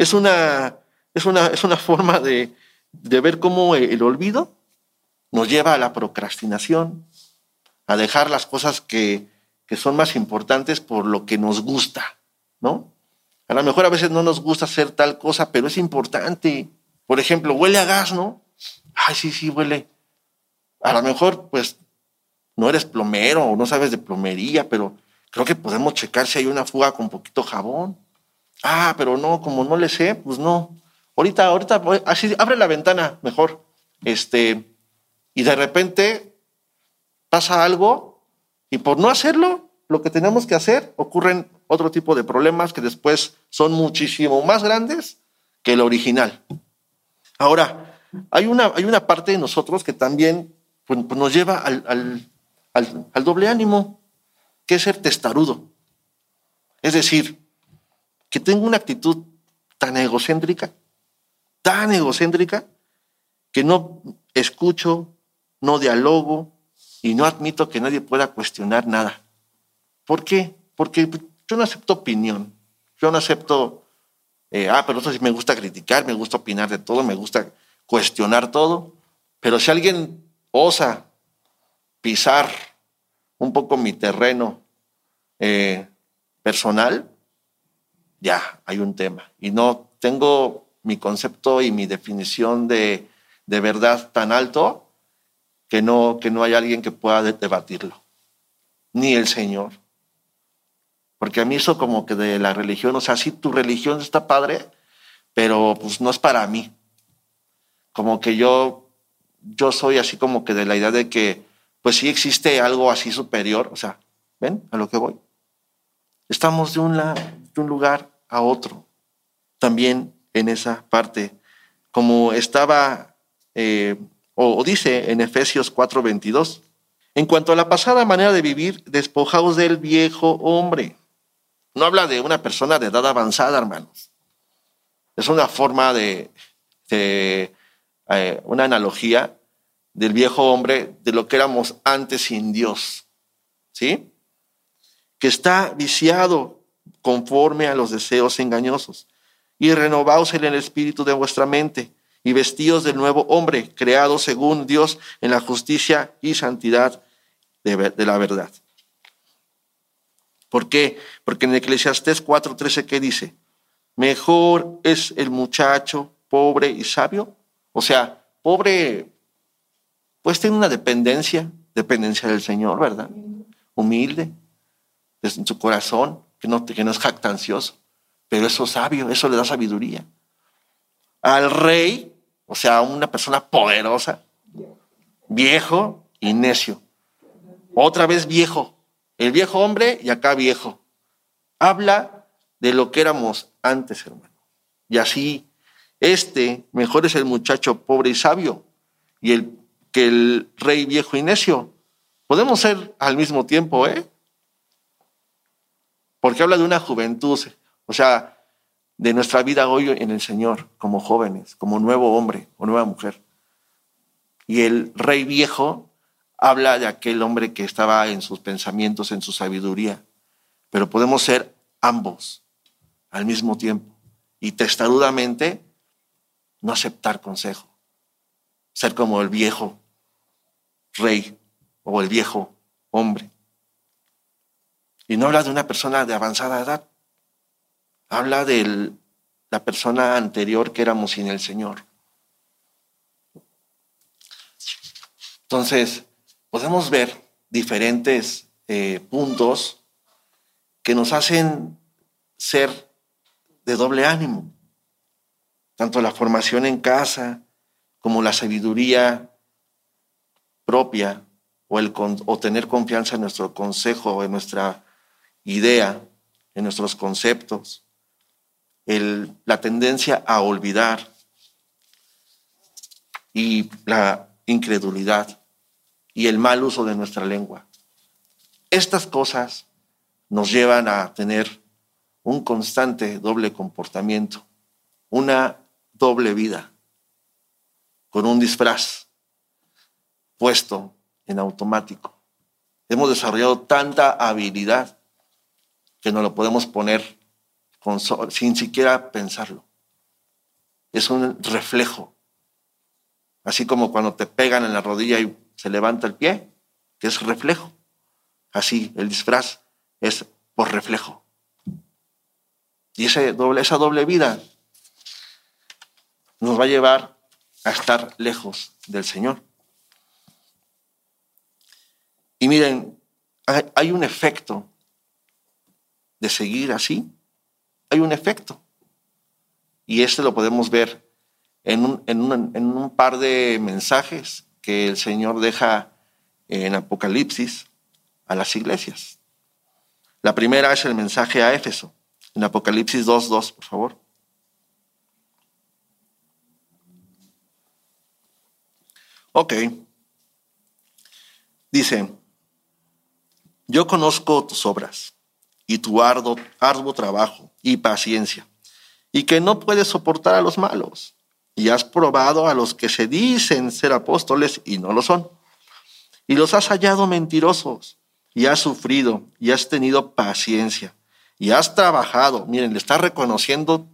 es una, es una, es una forma de, de ver cómo el olvido nos lleva a la procrastinación, a dejar las cosas que, que son más importantes por lo que nos gusta, ¿no? A lo mejor a veces no nos gusta hacer tal cosa, pero es importante. Por ejemplo, huele a gas, ¿no? Ay, sí, sí, huele. A lo mejor, pues, no eres plomero o no sabes de plomería, pero creo que podemos checar si hay una fuga con poquito jabón. Ah, pero no, como no le sé, pues no. Ahorita, ahorita, así, abre la ventana mejor. Este, y de repente pasa algo y por no hacerlo, lo que tenemos que hacer ocurren otro tipo de problemas que después son muchísimo más grandes que el original. Ahora, hay una, hay una parte de nosotros que también pues, pues nos lleva al, al, al doble ánimo, que es ser testarudo. Es decir, que tengo una actitud tan egocéntrica, tan egocéntrica, que no escucho, no dialogo y no admito que nadie pueda cuestionar nada. ¿Por qué? Porque yo no acepto opinión, yo no acepto, eh, ah, pero eso sí me gusta criticar, me gusta opinar de todo, me gusta cuestionar todo, pero si alguien osa pisar un poco mi terreno eh, personal, ya hay un tema. Y no tengo mi concepto y mi definición de, de verdad tan alto que no, que no hay alguien que pueda debatirlo, ni el Señor. Porque a mí eso como que de la religión, o sea, sí, tu religión está padre, pero pues no es para mí. Como que yo, yo soy así como que de la idea de que pues sí existe algo así superior, o sea, ¿ven a lo que voy? Estamos de un, de un lugar a otro, también en esa parte, como estaba, eh, o, dice en Efesios 4:22, en cuanto a la pasada manera de vivir, despojaos del viejo hombre. No habla de una persona de edad avanzada, hermanos. Es una forma de, eh, una analogía del viejo hombre, de lo que éramos antes sin Dios. ¿Sí? Que está viciado conforme a los deseos engañosos. Y renovaos en el espíritu de vuestra mente y vestidos del nuevo hombre, creado según Dios en la justicia y santidad de, la verdad. ¿Por qué? Porque en Eclesiastés 4:13, ¿qué dice? Mejor es el muchacho pobre y sabio. O sea, pobre pues tiene una dependencia, dependencia del Señor, ¿verdad? Humilde, en su corazón, que no, es jactancioso, pero eso es sabio, eso le da sabiduría. Al rey, o sea, una persona poderosa, viejo y necio. Otra vez viejo, el viejo hombre y acá viejo. Habla de lo que éramos antes, hermano. Y así, este mejor es el muchacho pobre y sabio, y el que el rey viejo y necio. Podemos ser al mismo tiempo, ¿eh? Porque habla de una juventud, o sea, de nuestra vida hoy en el Señor, como jóvenes, como nuevo hombre o nueva mujer. Y el rey viejo habla de aquel hombre que estaba en sus pensamientos, en su sabiduría. Pero podemos ser ambos al mismo tiempo y testarudamente no aceptar consejo. Ser como el viejo rey o el viejo hombre. Y no habla de una persona de avanzada edad, habla de la persona anterior que éramos sin el Señor. Entonces, podemos ver diferentes eh, puntos que nos hacen ser de doble ánimo, tanto la formación en casa como la sabiduría propia o, el, o tener confianza en nuestro consejo, en nuestra idea, en nuestros conceptos, la tendencia a olvidar y la incredulidad y el mal uso de nuestra lengua. Estas cosas nos llevan a tener un constante doble comportamiento, una doble vida, con un disfraz puesto en automático. Hemos desarrollado tanta habilidad que no lo podemos poner sin siquiera pensarlo. Es un reflejo. Así como cuando te pegan en la rodilla y se levanta el pie, que es reflejo. Así, el disfraz es por reflejo. Y ese doble, esa doble vida nos va a llevar a estar lejos del Señor. Y miren, hay un efecto de seguir así. Hay un efecto. Y este lo podemos ver en un, en un, en un par de mensajes que el Señor deja en Apocalipsis a las iglesias. La primera es el mensaje a Éfeso, en Apocalipsis 2.2, por favor. Ok. Dice, yo conozco tus obras y tu arduo, arduo trabajo y paciencia, y que no puedes soportar a los malos, y has probado a los que se dicen ser apóstoles y no lo son, y los has hallado mentirosos, y has sufrido, y has tenido paciencia, y has trabajado, miren, le está reconociendo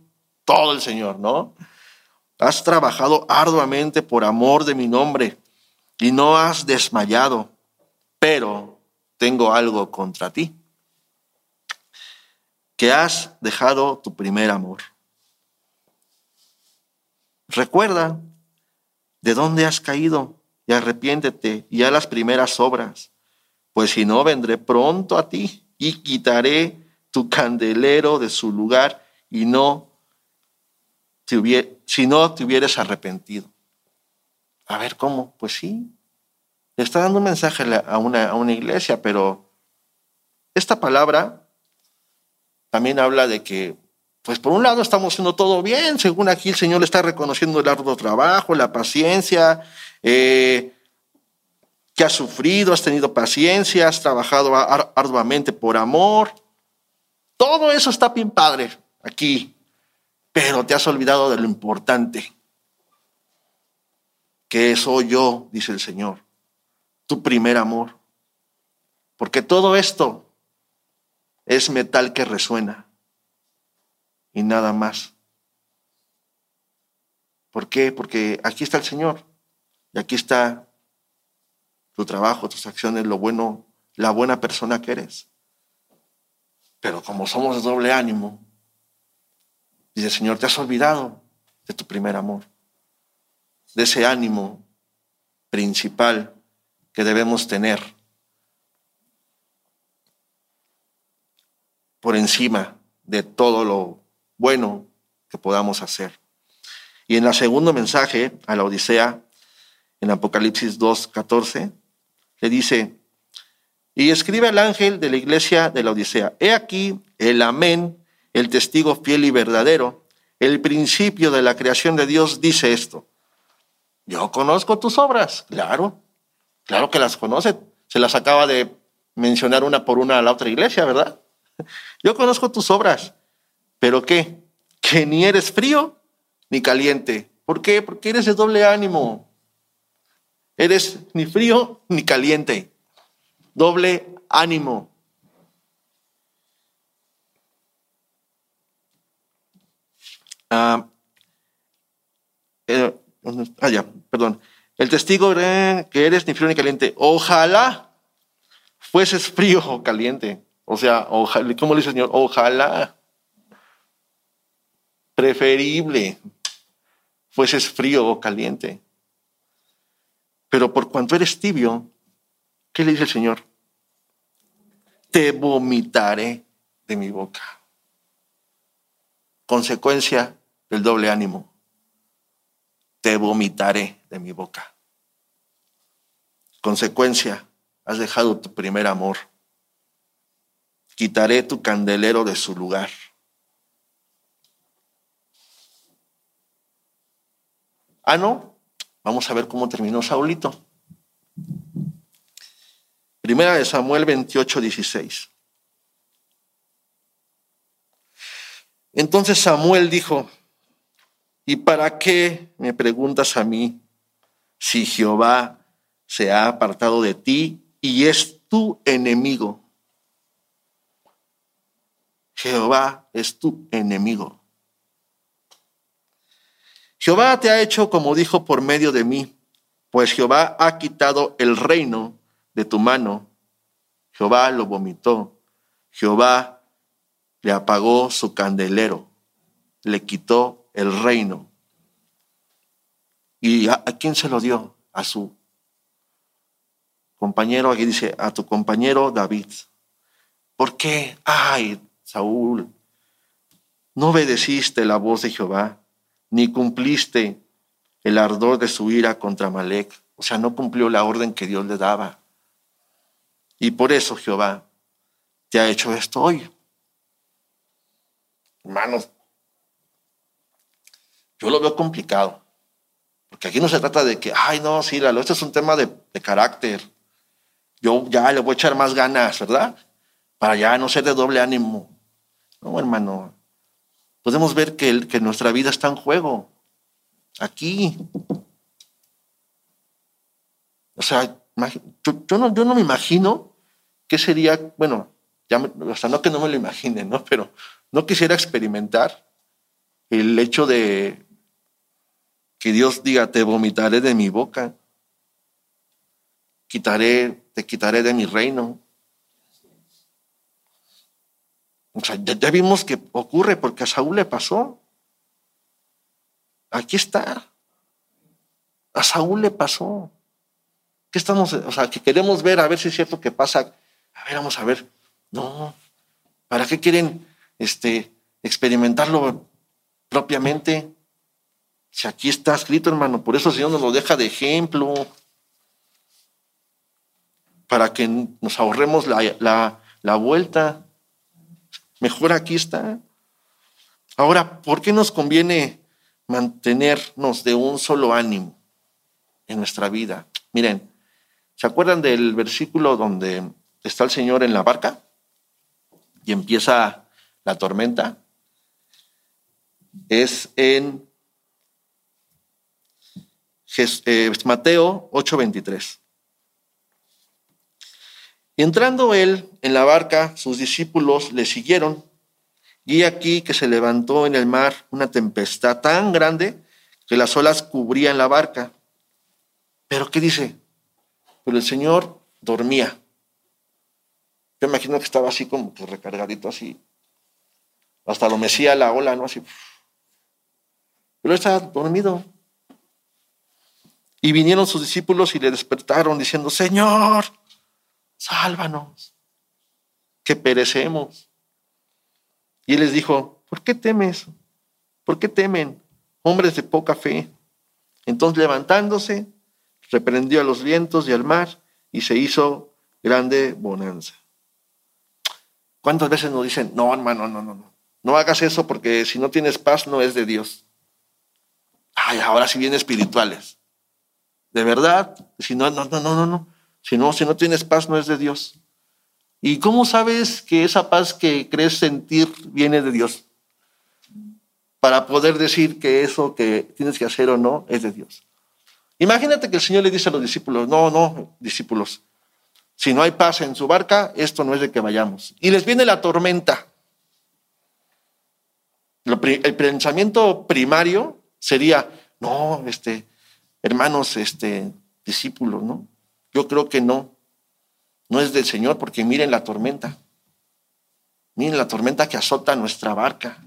todo el Señor, ¿no? Has trabajado arduamente por amor de mi nombre, y no has desmayado, pero tengo algo contra ti, que has dejado tu primer amor. Recuerda de dónde has caído y arrepiéntete y a las primeras obras, pues si no vendré pronto a ti y quitaré tu candelero de su lugar y no te si no te hubieras arrepentido. A ver, ¿cómo? Pues sí, le está dando un mensaje a una, a una iglesia, pero esta palabra también habla de que, pues por un lado estamos haciendo todo bien, según aquí el Señor está reconociendo el arduo trabajo, la paciencia, eh, que has sufrido, has tenido paciencia, has trabajado arduamente por amor. Todo eso está bien padre aquí, pero te has olvidado de lo importante, que soy yo, dice el Señor tu primer amor. Porque todo esto es metal que resuena y nada más. ¿Por qué? Porque aquí está el Señor y aquí está tu trabajo, tus acciones, lo bueno, la buena persona que eres. Pero como somos de doble ánimo, dice Señor, te has olvidado de tu primer amor, de ese ánimo principal que debemos tener por encima de todo lo bueno que podamos hacer. Y en el segundo mensaje a la Odisea, en Apocalipsis 2.14, le dice, y escribe al ángel de la iglesia de la Odisea, he aquí el amén, el testigo fiel y verdadero, el principio de la creación de Dios dice esto. Yo conozco tus obras, claro, Claro que las conoce. Se las acaba de mencionar una por una a la otra iglesia, ¿verdad? Yo conozco tus obras, pero ¿qué? Que ni eres frío ni caliente. ¿Por qué? Porque eres de doble ánimo. Eres ni frío ni caliente. Doble ánimo. Ah, eh, ah ya, perdón. El testigo que eres ni frío ni caliente. Ojalá fueses frío o caliente. O sea, ojalá, ¿cómo le dice el Señor? Ojalá. Preferible fueses frío o caliente. Pero por cuanto eres tibio, ¿qué le dice el Señor? Te vomitaré de mi boca. Consecuencia del doble ánimo te vomitaré de mi boca. Consecuencia, has dejado tu primer amor. Quitaré tu candelero de su lugar. Ah, no. Vamos a ver cómo terminó Saulito. Primera de Samuel 28, 16. Entonces Samuel dijo, ¿Y para qué me preguntas a mí si Jehová se ha apartado de ti y es tu enemigo? Jehová es tu enemigo. Jehová te ha hecho como dijo por medio de mí, pues Jehová ha quitado el reino de tu mano. Jehová lo vomitó. Jehová le apagó su candelero, le quitó el reino. ¿Y a, quién se lo dio? A su compañero, aquí dice, a tu compañero David. ¿Por qué? Ay, Saúl, no obedeciste la voz de Jehová, ni cumpliste el ardor de su ira contra Malek. O sea, no cumplió la orden que Dios le daba. Y por eso Jehová te ha hecho esto hoy. Hermanos, yo lo veo complicado. Porque aquí no se trata de que, ay, no, sí, Lalo, este es un tema de carácter. Yo ya le voy a echar más ganas, ¿verdad? Para ya no ser de doble ánimo. No, hermano. Podemos ver que, que nuestra vida está en juego. Aquí. O sea, yo, no, yo no me imagino qué sería, bueno, ya no que no me lo imagine, ¿no? Pero no quisiera experimentar el hecho de que Dios diga, te vomitaré de mi boca, quitaré, te quitaré de mi reino. O sea, ya, vimos que ocurre porque a Saúl le pasó. Aquí está. A Saúl le pasó. ¿Qué estamos, o sea, que queremos ver a ver si es cierto que pasa? A ver, vamos a ver. No. ¿Para qué quieren este, experimentarlo propiamente? Si aquí está escrito, hermano, por eso el Señor nos lo deja de ejemplo, para que nos ahorremos la, la vuelta. Mejor aquí está. Ahora, ¿por qué nos conviene mantenernos de un solo ánimo en nuestra vida? Miren, ¿se acuerdan del versículo donde está el Señor en la barca y empieza la tormenta? Es en eh, Mateo 8:23. Entrando él en la barca, sus discípulos le siguieron. Y aquí que se levantó en el mar una tempestad tan grande que las olas cubrían la barca. Pero ¿qué dice? Pero el Señor dormía. Yo imagino que estaba así como que recargadito así. Hasta lo mecía la ola, ¿no? Así. Pero estaba dormido. Y vinieron sus discípulos y le despertaron diciendo, Señor, sálvanos, que perecemos. Y él les dijo, ¿por qué temes? ¿Por qué temen, hombres de poca fe? Entonces levantándose, reprendió a los vientos y al mar y se hizo grande bonanza. ¿Cuántas veces nos dicen, no, hermano, no, no, no, no hagas eso porque si no tienes paz no es de Dios? Ay, ahora sí vienen espirituales. De verdad, si no, no, no, no, no. Si no, si no tienes paz, no es de Dios. ¿Y cómo sabes que esa paz que crees sentir viene de Dios? Para poder decir que eso que tienes que hacer o no es de Dios. Imagínate que el Señor le dice a los discípulos, no, no, discípulos, si no hay paz en su barca, esto no es de que vayamos. Y les viene la tormenta. El pensamiento primario sería, no, este, hermanos, este, discípulos, ¿no? Yo creo que no. No es del Señor porque miren la tormenta. Miren la tormenta que azota nuestra barca.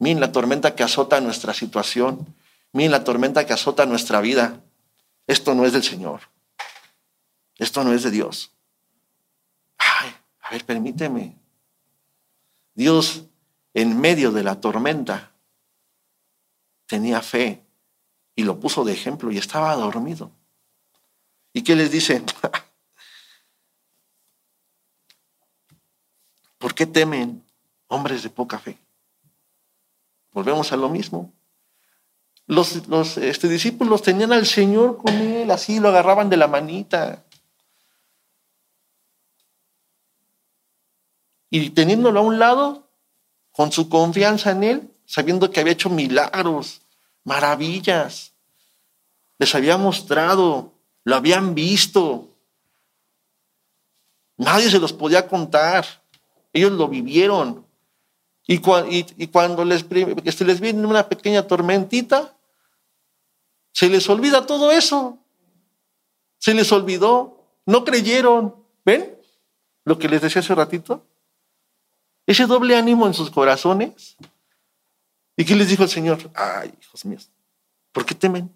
Miren la tormenta que azota nuestra situación. Miren la tormenta que azota nuestra vida. Esto no es del Señor. Esto no es de Dios. Ay, a ver, permíteme. Dios en medio de la tormenta tenía fe y lo puso de ejemplo y estaba dormido. ¿Y qué les dice? ¿Por qué temen hombres de poca fe? Volvemos a lo mismo. Los, este, discípulos tenían al Señor con él, así lo agarraban de la manita. Y teniéndolo a un lado, con su confianza en él, sabiendo que había hecho milagros, maravillas, les había mostrado lo habían visto. Nadie se los podía contar. Ellos lo vivieron. Y, cuando les, se les viene una pequeña tormentita, se les olvida todo eso. Se les olvidó. No creyeron. ¿Ven lo que les decía hace ratito? Ese doble ánimo en sus corazones. ¿Y qué les dijo el Señor? Ay, hijos míos, ¿por qué temen?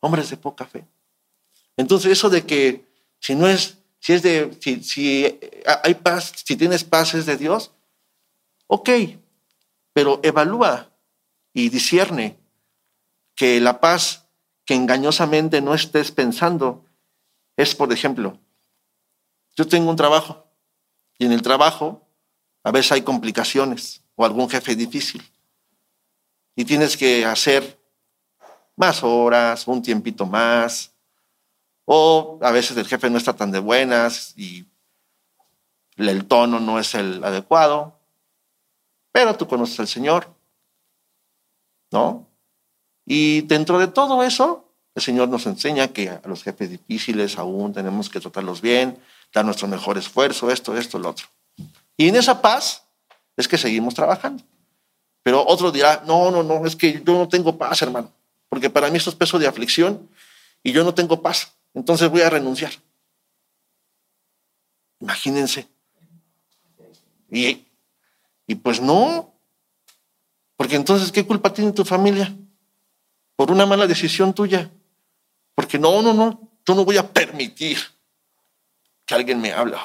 Hombres de poca fe. Entonces, eso de que si no es, si es de, si, hay paz, si tienes paz es de Dios, ok, pero evalúa y discierne que la paz que engañosamente no estés pensando es, por ejemplo, yo tengo un trabajo y en el trabajo a veces hay complicaciones o algún jefe difícil y tienes que hacer más horas, un tiempito más, o a veces el jefe no está tan de buenas y el tono no es el adecuado, pero tú conoces al Señor, ¿no? Y dentro de todo eso, el Señor nos enseña que a los jefes difíciles aún tenemos que tratarlos bien, dar nuestro mejor esfuerzo, esto, esto, lo otro. Y en esa paz es que seguimos trabajando. Pero otro dirá, no, no, no, es que yo no tengo paz, hermano, porque para mí esto es peso de aflicción y yo no tengo paz, entonces voy a renunciar. Imagínense. Y, y pues no, porque entonces, ¿qué culpa tiene tu familia? Por una mala decisión tuya. Porque no, no, no, yo no voy a permitir que alguien me hable.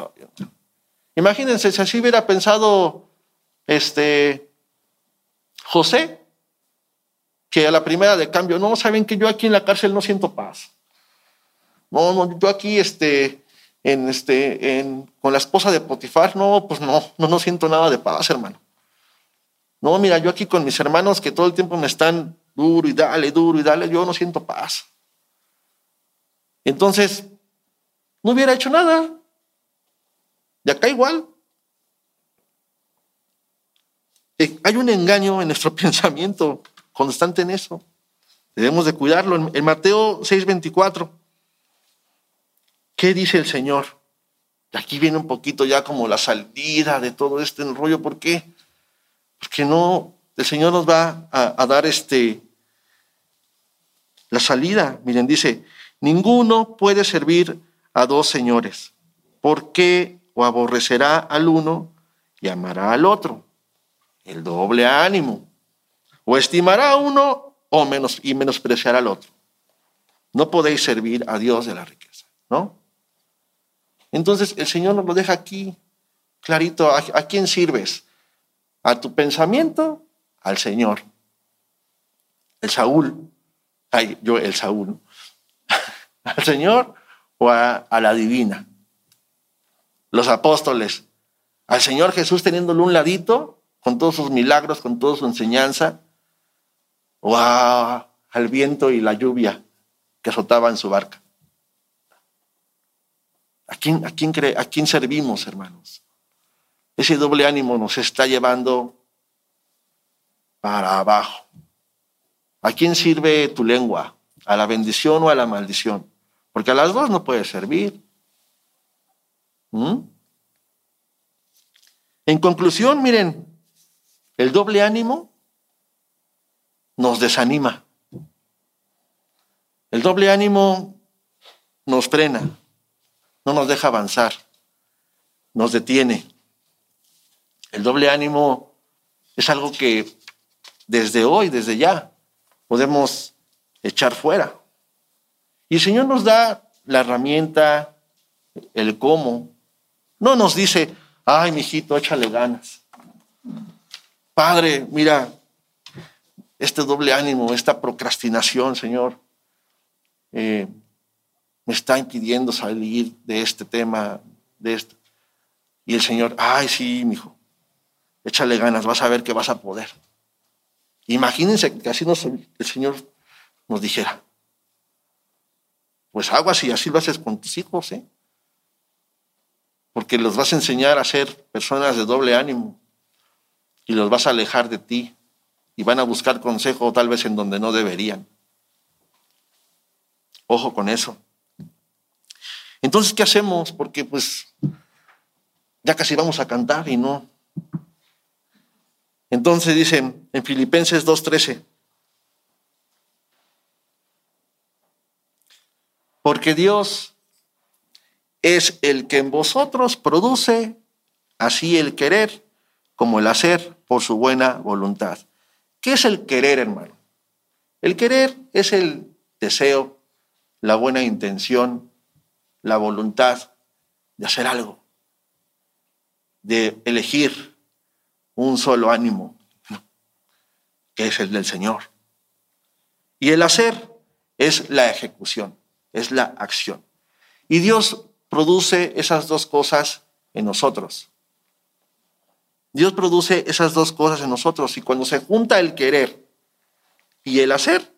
Imagínense si así hubiera pensado este José, que a la primera de cambio, no, saben que yo aquí en la cárcel no siento paz. No, no, yo aquí este, en este, en, con la esposa de Potifar, no, pues no, no, no siento nada de paz, hermano. No, mira, yo aquí con mis hermanos que todo el tiempo me están duro y dale, duro y dale, yo no siento paz. Entonces, no hubiera hecho nada. De acá igual. Hay un engaño en nuestro pensamiento constante en eso. Debemos de cuidarlo. En Mateo 6:24, ¿qué dice el Señor? aquí viene un poquito ya como la salida de todo este rollo. ¿Por qué? Porque no, el Señor nos va a, a dar este, la salida. Miren, dice, ninguno puede servir a dos señores, porque o aborrecerá al uno y amará al otro. El doble ánimo. O estimará a uno o menos, y menospreciará al otro. No podéis servir a Dios de la riqueza, ¿no? Entonces el Señor nos lo deja aquí clarito. ¿A, quién sirves? ¿A tu pensamiento? Al Señor. El Saúl. Ay, yo, el Saúl. ¿Al Señor o a la divina? los apóstoles, al Señor Jesús teniéndolo un ladito, con todos sus milagros, con toda su enseñanza, o al viento y la lluvia que azotaba en su barca. ¿A quién, a, quién ¿A quién servimos, hermanos? Ese doble ánimo nos está llevando para abajo. ¿A quién sirve tu lengua? ¿A la bendición o a la maldición? Porque a las dos no puede servir. ¿Mm? En conclusión, miren, el doble ánimo nos desanima. El doble ánimo nos frena, no nos deja avanzar, nos detiene. El doble ánimo es algo que desde hoy, desde ya, podemos echar fuera. Y el Señor nos da la herramienta, el cómo, no nos dice, ay, mijito, échale ganas. Padre, mira, este doble ánimo, esta procrastinación, Señor, eh, me está impidiendo salir de este tema, de esto. Y el Señor, ay, sí, mijo, échale ganas, vas a ver que vas a poder. Imagínense que así nos, el Señor nos dijera, pues aguas y así lo haces con tus hijos, ¿eh? porque los vas a enseñar a ser personas de doble ánimo y los vas a alejar de ti y van a buscar consejo tal vez en donde no deberían. Ojo con eso. Entonces, ¿qué hacemos? Porque pues ya casi vamos a cantar y no. Entonces dicen en Filipenses 2.13, porque Dios es el que en vosotros produce así el querer como el hacer por su buena voluntad. ¿Qué es el querer, hermano? El querer es el deseo, la buena intención, la voluntad de hacer algo, de elegir un solo ánimo, que es el del Señor. Y el hacer es la ejecución, es la acción. Y Dios produce esas dos cosas en nosotros. Dios produce esas dos cosas en nosotros y cuando se junta el querer y el hacer,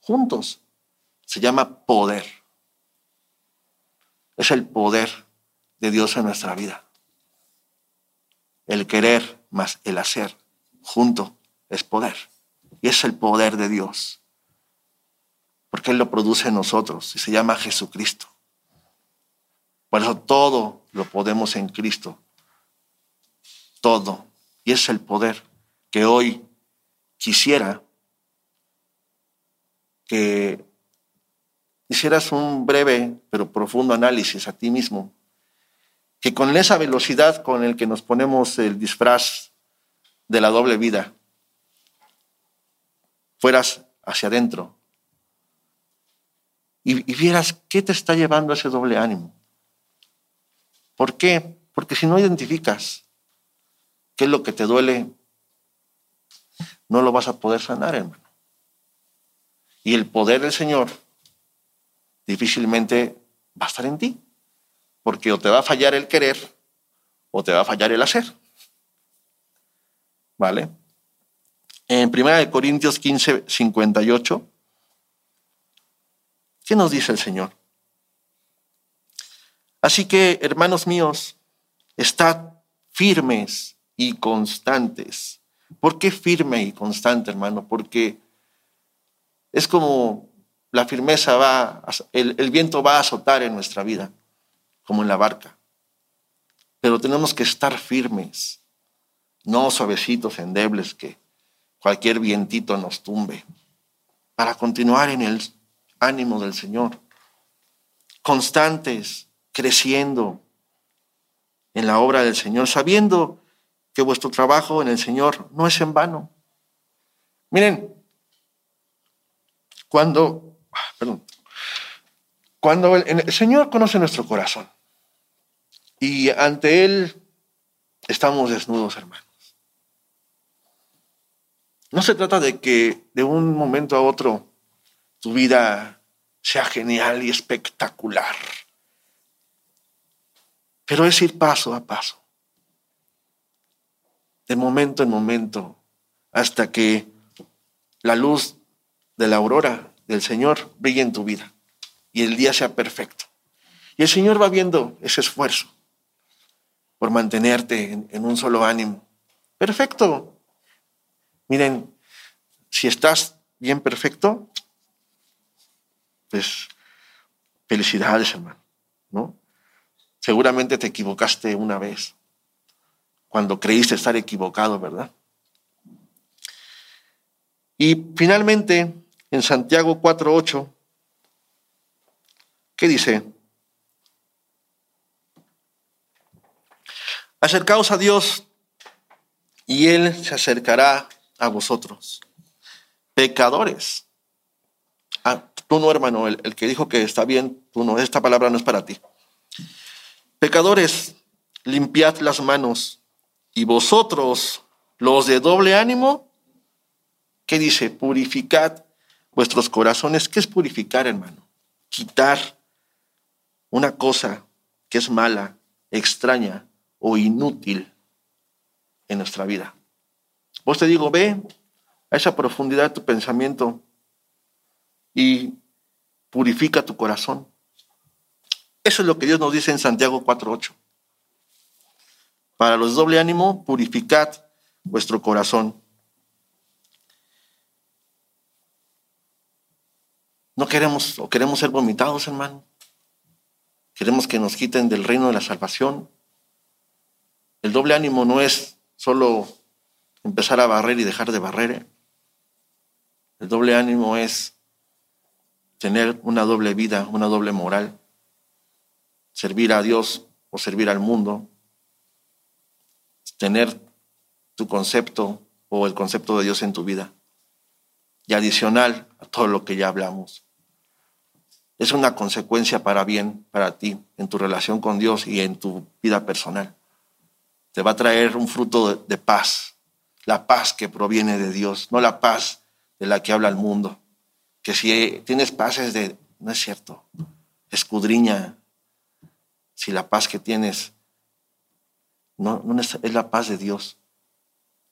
juntos. Se llama poder. Es el poder de Dios en nuestra vida. El querer más el hacer junto es poder. Y es el poder de Dios. Porque Él lo produce en nosotros y se llama Jesucristo. Por eso todo lo podemos en Cristo. Todo. Y es el poder que hoy quisiera que hicieras un breve pero profundo análisis a ti mismo, que con esa velocidad con el que nos ponemos el disfraz de la doble vida, fueras hacia adentro y, y vieras qué te está llevando ese doble ánimo. ¿Por qué? Porque si no identificas qué es lo que te duele, no lo vas a poder sanar, hermano. Y el poder del Señor difícilmente va a estar en ti, porque o te va a fallar el querer o te va a fallar el hacer. ¿Vale? En 1 Corintios 15, 58, ¿qué nos dice el Señor? Así que, hermanos míos, estad firmes y constantes. ¿Por qué firme y constante, hermano? Porque es como la firmeza va, el, viento va a azotar en nuestra vida, como en la barca. Pero tenemos que estar firmes, no suavecitos, endebles, que cualquier vientito nos tumbe, para continuar en el ánimo del Señor. Constantes, creciendo en la obra del Señor, sabiendo que vuestro trabajo en el Señor no es en vano. Miren, cuando, perdón, cuando el, Señor conoce nuestro corazón y ante Él estamos desnudos, hermanos. No se trata de que de un momento a otro tu vida sea genial y espectacular pero es ir paso a paso, de momento en momento, hasta que la luz de la aurora del Señor brille en tu vida y el día sea perfecto. Y el Señor va viendo ese esfuerzo por mantenerte en, un solo ánimo. Perfecto. Miren, si estás bien perfecto, pues felicidades, hermano, ¿no? Seguramente te equivocaste una vez, cuando creíste estar equivocado, ¿verdad? Y finalmente, en Santiago 4.8, ¿qué dice? Acercaos a Dios y Él se acercará a vosotros. Pecadores. Ah, tú no, hermano, el, el que dijo que está bien, tú no, esta palabra no es para ti. Pecadores, limpiad las manos. Y vosotros, los de doble ánimo, ¿qué dice? Purificad vuestros corazones. ¿Qué es purificar, hermano? Quitar una cosa que es mala, extraña o inútil en nuestra vida. Vos te digo, ve a esa profundidad de tu pensamiento y purifica tu corazón. Eso es lo que Dios nos dice en Santiago 4.8. Para los doble ánimo, purificad vuestro corazón. No queremos o queremos ser vomitados, hermano. Queremos que nos quiten del reino de la salvación. El doble ánimo no es solo empezar a barrer y dejar de barrer. El doble ánimo es tener una doble vida, una doble moral servir a Dios o servir al mundo, tener tu concepto o el concepto de Dios en tu vida. Y adicional a todo lo que ya hablamos. Es una consecuencia para bien para ti en tu relación con Dios y en tu vida personal. Te va a traer un fruto de, paz, la paz que proviene de Dios, no la paz de la que habla el mundo. Que si tienes paz es de, no es cierto, escudriña si la paz que tienes no, es, la paz de Dios,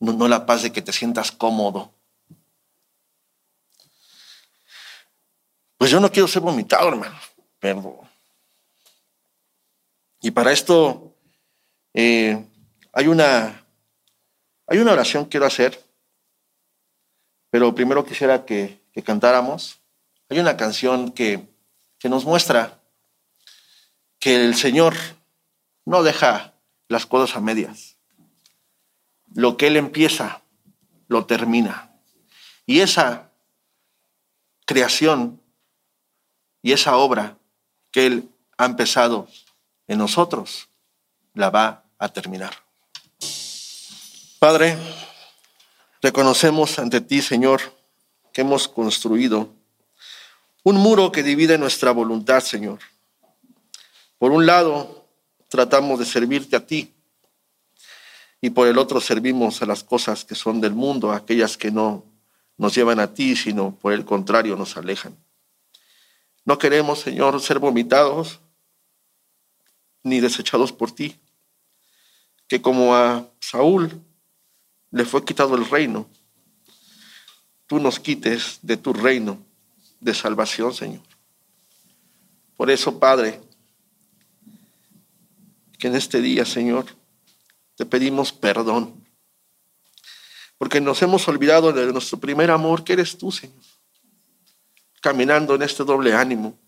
no, no la paz de que te sientas cómodo. Pues yo no quiero ser vomitado, hermano. Pero... Y para esto eh, hay, una, hay una oración que quiero hacer, pero primero quisiera que, que cantáramos. Hay una canción que, que nos muestra que el Señor no deja las cosas a medias. Lo que Él empieza, lo termina. Y esa creación y esa obra que Él ha empezado en nosotros, la va a terminar. Padre, reconocemos ante ti, Señor, que hemos construido un muro que divide nuestra voluntad, Señor. Por un lado, tratamos de servirte a ti y por el otro servimos a las cosas que son del mundo, aquellas que no nos llevan a ti, sino por el contrario nos alejan. No queremos, Señor, ser vomitados ni desechados por ti. Que como a Saúl le fue quitado el reino, tú nos quites de tu reino de salvación, Señor. Por eso, Padre, que en este día, Señor, te pedimos perdón. Porque nos hemos olvidado de nuestro primer amor, que eres tú, Señor. Caminando en este doble ánimo,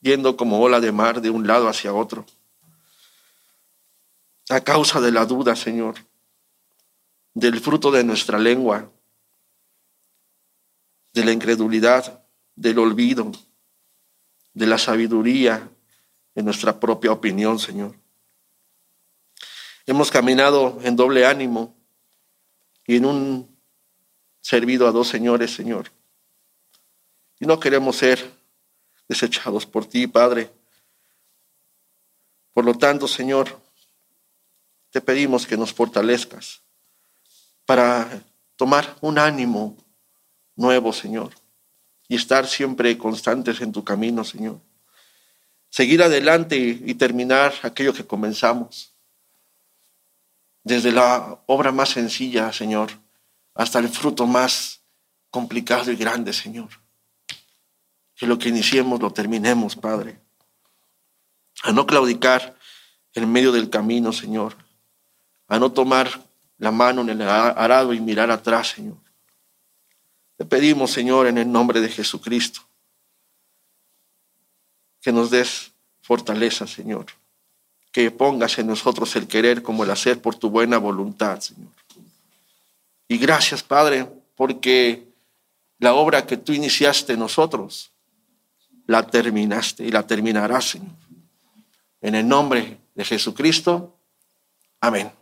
yendo como ola de mar de un lado hacia otro. A causa de la duda, Señor, del fruto de nuestra lengua, de la incredulidad, del olvido, de la sabiduría, de nuestra propia opinión, Señor. Hemos caminado en doble ánimo y en un servido a dos señores, Señor. Y no queremos ser desechados por ti, Padre. Por lo tanto, Señor, te pedimos que nos fortalezcas para tomar un ánimo nuevo, Señor, y estar siempre constantes en tu camino, Señor. Seguir adelante y terminar aquello que comenzamos desde la obra más sencilla, Señor, hasta el fruto más complicado y grande, Señor. Que lo que iniciemos lo terminemos, Padre. A no claudicar en medio del camino, Señor. A no tomar la mano en el arado y mirar atrás, Señor. Te pedimos, Señor, en el nombre de Jesucristo, que nos des fortaleza, Señor que pongas en nosotros el querer como el hacer por tu buena voluntad, Señor. Y gracias, Padre, porque la obra que tú iniciaste en nosotros, la terminaste y la terminarás. En el nombre de Jesucristo, amén.